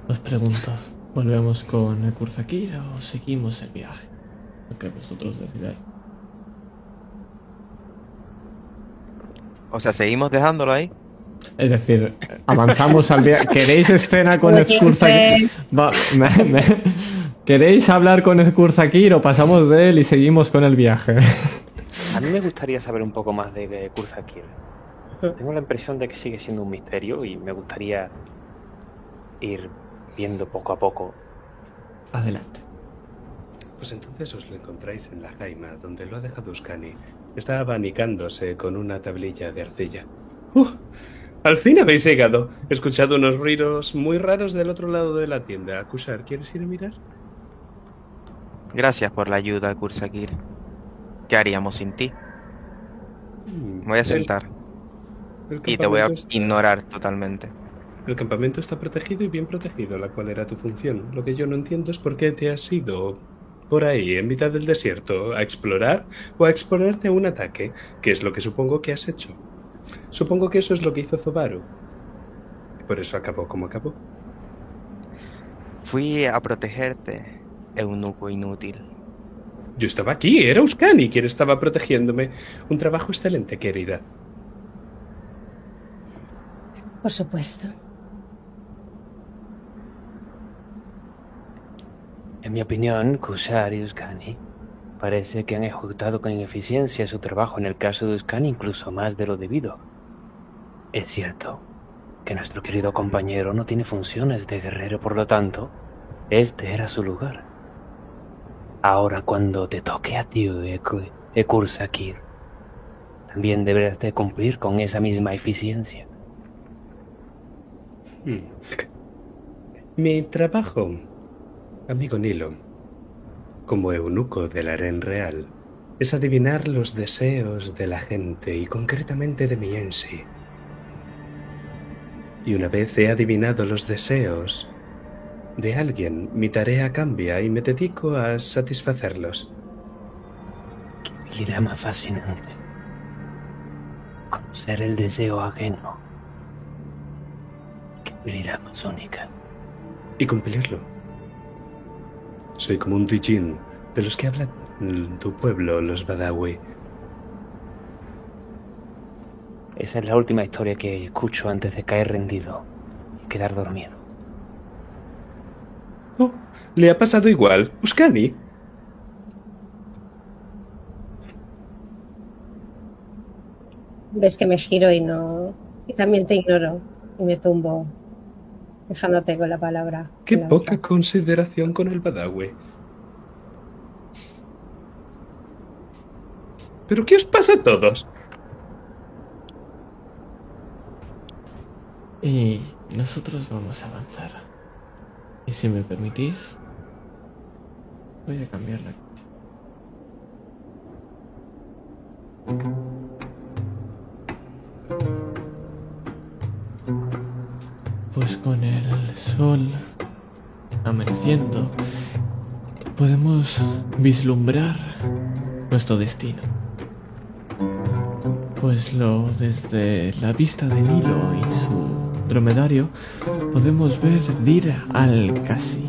Os pregunto, ¿volvemos con el Kurzakir o seguimos el viaje? Lo que vosotros decidáis. O sea, seguimos dejándolo ahí. Es decir, avanzamos al viaje. ¿Queréis escena con Skurzakir? ¿Queréis hablar con Skurzakir o pasamos de él y seguimos con el viaje? A mí me gustaría saber un poco más de, de Kurzakir. Tengo la impresión de que sigue siendo un misterio y me gustaría ir viendo poco a poco. Adelante. Pues entonces os lo encontráis en la jaima, donde lo ha dejado Uscani. Está abanicándose con una tablilla de arcilla. ¡Uh! Al fin habéis llegado. He escuchado unos ruidos muy raros del otro lado de la tienda. Kushar, ¿quieres ir a mirar? Gracias por la ayuda, Kursakir. ¿Qué haríamos sin ti? Mm, Me voy a el- sentar el y te voy a está- ignorar totalmente. El campamento está protegido y bien protegido, la cual era tu función. Lo que yo no entiendo es por qué te has ido por ahí, en mitad del desierto, a explorar o a exponerte a un ataque, que es lo que supongo que has hecho. Supongo que eso es lo que hizo Zobaru. Y Por eso acabó como acabó. Fui a protegerte, eunuco inútil. Yo estaba aquí, era Uscani quien estaba protegiéndome. Un trabajo excelente, querida. Por supuesto. En mi opinión, Kushar y Uskani parece que han ejecutado con eficiencia su trabajo en el caso de Uskani incluso más de lo debido. Es cierto que nuestro querido compañero no tiene funciones de guerrero, por lo tanto, este era su lugar. Ahora cuando te toque a ti, Eku- Ekursakir, también deberás de cumplir con esa misma eficiencia. Hmm. Mi trabajo, amigo Nilo, como eunuco del harén real, es adivinar los deseos de la gente y concretamente de mi en sí. Y una vez he adivinado los deseos de alguien, mi tarea cambia y me dedico a satisfacerlos. habilidad más fascinante. Conocer el deseo ajeno. Qué habilidad más única. y cumplirlo. Soy como un Dijin, de los que habla tu pueblo, los Badawi. Esa es la última historia que escucho antes de caer rendido y quedar dormido. Oh, le ha pasado igual. Uscani. Ves que me giro y no. Y también te ignoro. Y me tumbo dejándote con la palabra. Qué la poca boca. consideración con el Badawi. ¿Pero qué os pasa a todos? Y nosotros vamos a avanzar. Y si me permitís, voy a cambiar la... Pues con el sol amaneciendo, podemos vislumbrar nuestro destino. Pues lo desde la vista de Nilo y su dromedario podemos ver Dir al-Kasi.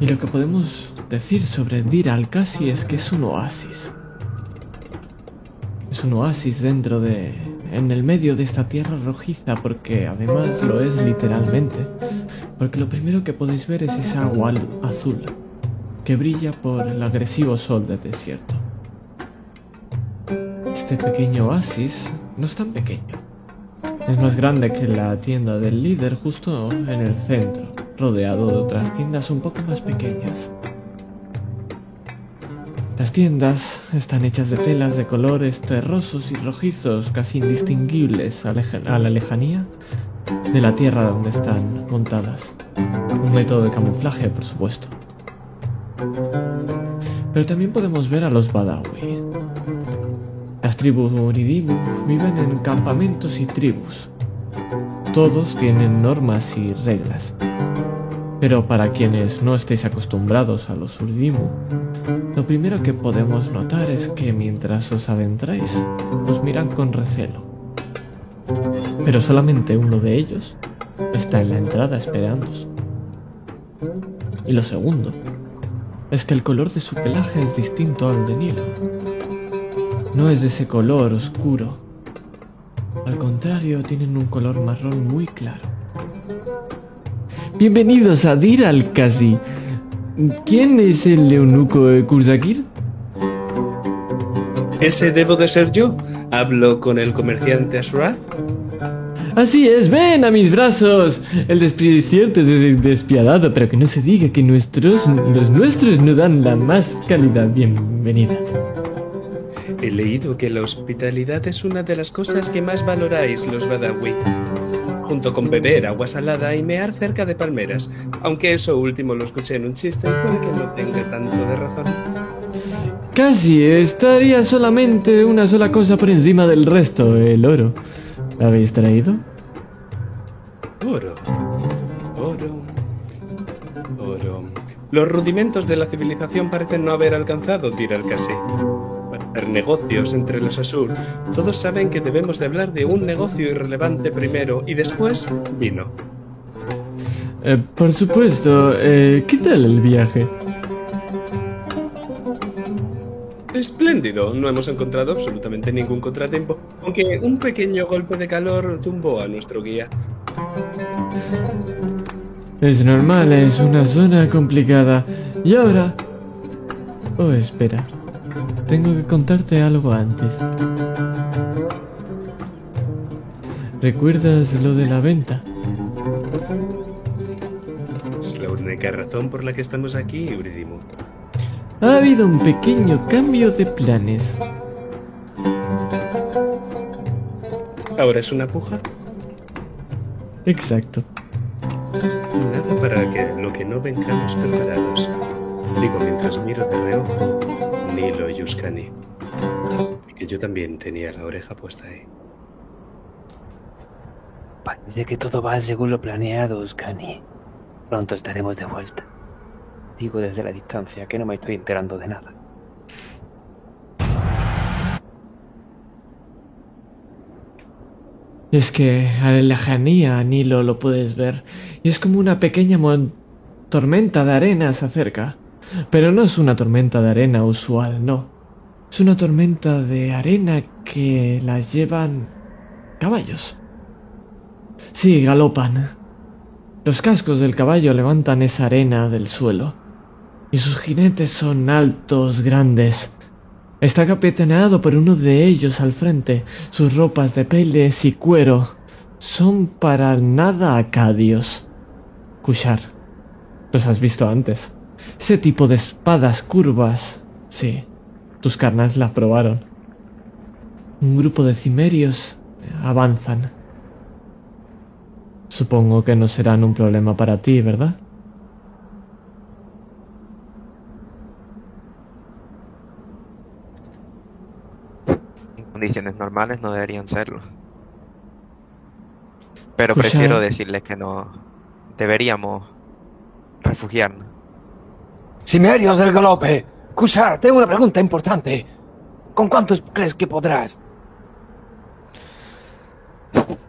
Y lo que podemos decir sobre Dir al-Kasi es que es un oasis. Es un oasis dentro de en el medio de esta tierra rojiza porque además lo es literalmente. Porque lo primero que podéis ver es esa agua azul que brilla por el agresivo sol del desierto. Este pequeño oasis no es tan pequeño. Es más grande que la tienda del líder justo en el centro, rodeado de otras tiendas un poco más pequeñas. Las tiendas están hechas de telas de colores terrosos y rojizos casi indistinguibles a, la lejanía de la tierra donde están montadas. Un método de camuflaje, por supuesto. Pero también podemos ver a los Badawi, las tribus Uridimu viven en campamentos y tribus. Todos tienen normas y reglas. Pero para quienes no estéis acostumbrados a los Uridimu, lo primero que podemos notar es que mientras os adentráis, os miran con recelo. Pero solamente uno de ellos está en la entrada esperándoos. Y lo segundo es que el color de su pelaje es distinto al de Nilo. No es de ese color oscuro. Al contrario, tienen un color marrón muy claro. Bienvenidos a Dir al-Kazi. ¿Quién es el eunuco de Kurzakir? ¿Ese debo de ser yo? ¿Hablo con el comerciante Ashraf? Así es, ven a mis brazos. El desierto es despiadado, pero que no se diga que nuestros, los nuestros no dan la más cálida bienvenida. He leído que la hospitalidad es una de las cosas que más valoráis los Badawi. Junto con beber agua salada y mear cerca de palmeras. Aunque eso último lo escuché en un chiste y puede que no tenga tanto de razón. Casi estaría solamente una sola cosa por encima del resto, el oro. ¿La habéis traído? Oro. Oro. Oro. Los rudimentos de la civilización parecen no haber alcanzado Tir al casi. Hacer negocios entre los Asur, todos saben que debemos de hablar de un negocio irrelevante primero y después vino. Eh, por supuesto. eh, ¿Qué tal el viaje? Espléndido, no hemos encontrado absolutamente ningún contratiempo, aunque un pequeño golpe de calor tumbó a nuestro guía. Es normal, es una zona complicada. Y ahora... Oh, espera. Tengo que contarte algo antes. ¿Recuerdas lo de la venta? Es la única razón por la que estamos aquí, Euridimu. Ha habido un pequeño cambio de planes. ¿Ahora es una puja? Exacto. Nada para que lo que no vengamos preparados. Digo mientras miro de reojo Nilo y Yuskani. Que yo también tenía la oreja puesta ahí. Parece que todo va según lo planeado, Scani. Pronto estaremos de vuelta. Digo desde la distancia que no me estoy enterando de nada. Es que a la lejanía Nilo lo puedes ver y es como una pequeña tormenta de arena se acerca. Pero no es una tormenta de arena usual, no. Es una tormenta de arena que las llevan caballos. Sí, galopan. Los cascos del caballo levantan esa arena del suelo. Y sus jinetes son altos, grandes. Está capitaneado por uno de ellos al frente. Sus ropas de peles y cuero son para nada acadios. Kushar, los has visto antes. Ese tipo de espadas curvas. Sí, tus carnas las probaron. Un grupo de cimerios avanzan. Supongo que no serán un problema para ti, ¿verdad? En condiciones normales no deberían serlo. Pero Pues ya- prefiero decirles que no. Deberíamos refugiarnos. Simerios del Galope. Kushar, tengo una pregunta importante. ¿Con cuántos crees que podrás?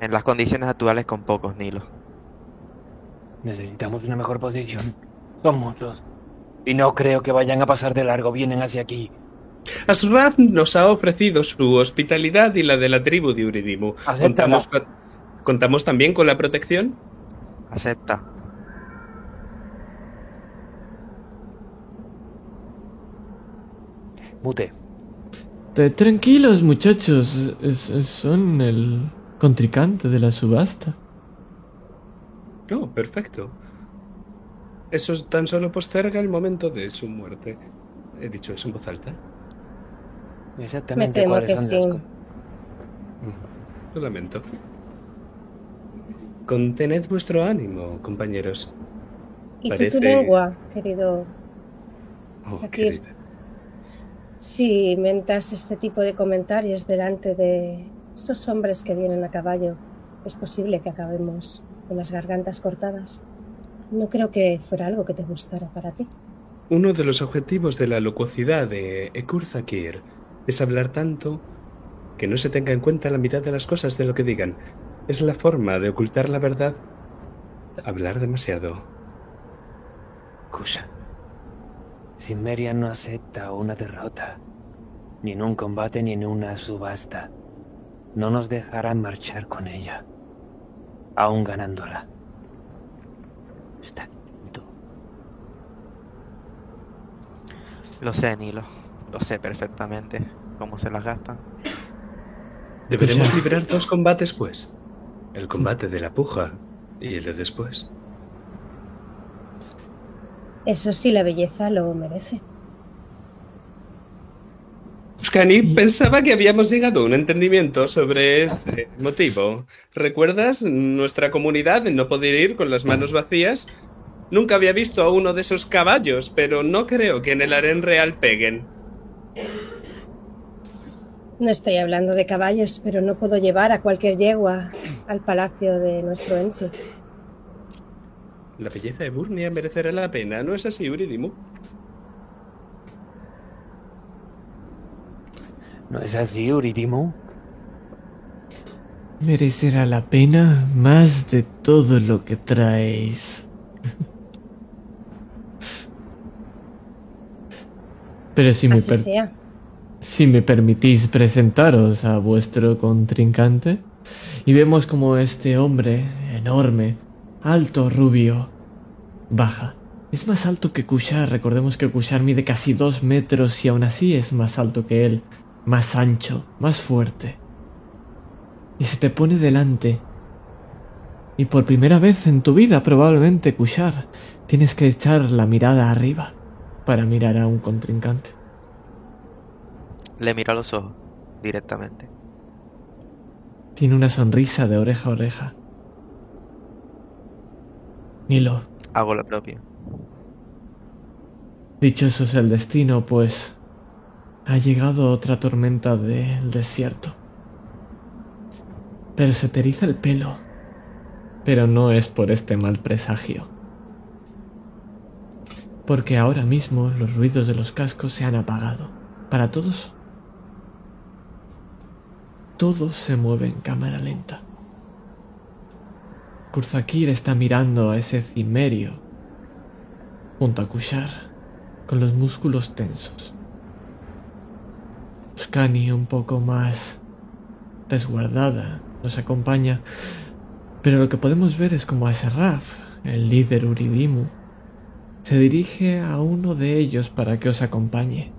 En las condiciones actuales con pocos Nilo. Necesitamos una mejor posición. Son muchos. Y no creo que vayan a pasar de largo. Vienen hacia aquí. Asraf nos ha ofrecido su hospitalidad y la de la tribu de Uridimu. Acéptala. ¿Contamos, con- ¿Contamos también con la protección? Acepta. Mute. Te- tranquilos, muchachos. es- es- son el contrincante de la subasta. Oh, perfecto. Eso tan solo posterga el momento de su muerte. He dicho eso en voz alta. Me Exactamente temo cuáles que son sí. Lo lamento. Contened vuestro ánimo, compañeros. ¿Y Parece- tu lengua, querido? Oh, Shakir. querida. Si mentas este tipo de comentarios delante de esos hombres que vienen a caballo, es posible que acabemos con las gargantas cortadas. No creo que fuera algo que te gustara para ti. Uno de los objetivos de la locuacidad de Ekur Zakir es hablar tanto que no se tenga en cuenta la mitad de las cosas de lo que digan. Es la forma de ocultar la verdad. Hablar demasiado. Kusha. Simeria no acepta una derrota. Ni en un combate ni en una subasta. No nos dejará marchar con ella. Aún ganándola. Está atento. Lo sé, Nilo. Lo sé perfectamente. Cómo se las gastan. Deberemos librar dos combates, pues. El combate de la puja y el de después. Eso sí, la belleza lo merece. Uskani, pensaba que habíamos llegado a un entendimiento sobre ese motivo. ¿Recuerdas nuestra comunidad de no poder ir con las manos vacías? Nunca había visto a uno de esos caballos, pero no creo que en el harén real peguen. No estoy hablando de caballos, pero no puedo llevar a cualquier yegua al palacio de nuestro Ensi. La belleza de Burnia merecerá la pena, ¿no es así, Uridimu? ¿No es así, Uridimu? Merecerá la pena más de todo lo que traéis. Pero si me, Así per- sea. si me permitís presentaros a vuestro contrincante, y vemos como este hombre enorme, alto, rubio, baja. Es más alto que Kushar, recordemos que Kushar mide casi dos metros y aún así es más alto que él, más ancho, más fuerte. Y se te pone delante. Y por primera vez en tu vida, probablemente, Kushar, tienes que echar la mirada arriba para mirar a un contrincante. Le miro a los ojos. Directamente. Tiene una sonrisa de oreja a oreja. Hago lo propio. dichoso es el destino, pues ha llegado otra tormenta del desierto. Pero se te eriza el pelo. Pero no es por este mal presagio. Porque ahora mismo los ruidos de los cascos se han apagado. Para todos. Todo se mueve en cámara lenta. Kurzakir está mirando a ese cimerio junto a Kushar con los músculos tensos. Uskani un poco más resguardada nos acompaña, pero lo que podemos ver es como Asraf, el líder Uridimu, se dirige a uno de ellos para que os acompañe.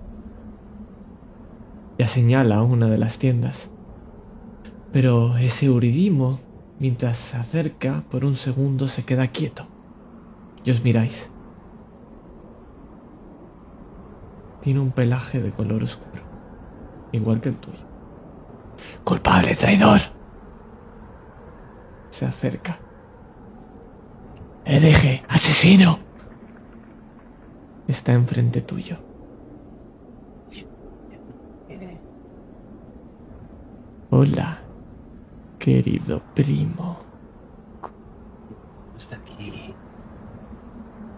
Ya señala una de las tiendas. Pero ese Uridimo Mientras se acerca, por un segundo se queda quieto. Y os miráis. Tiene un pelaje de color oscuro, igual que el tuyo. ¡Culpable, traidor! Se acerca. ¡Hereje! ¡Asesino! Está enfrente tuyo. Hola, querido primo. Hasta aquí.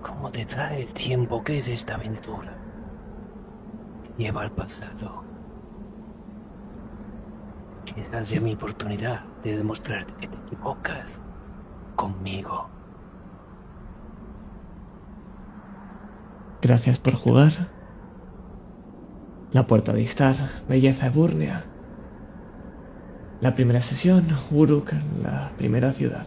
¿Cómo te trae el tiempo que es esta aventura? Que lleva al pasado. Quizás sea mi oportunidad de demostrarte que te equivocas conmigo. Gracias por jugar. La puerta de Istar, belleza ebúrnea. La primera sesión, Uruk, la primera ciudad.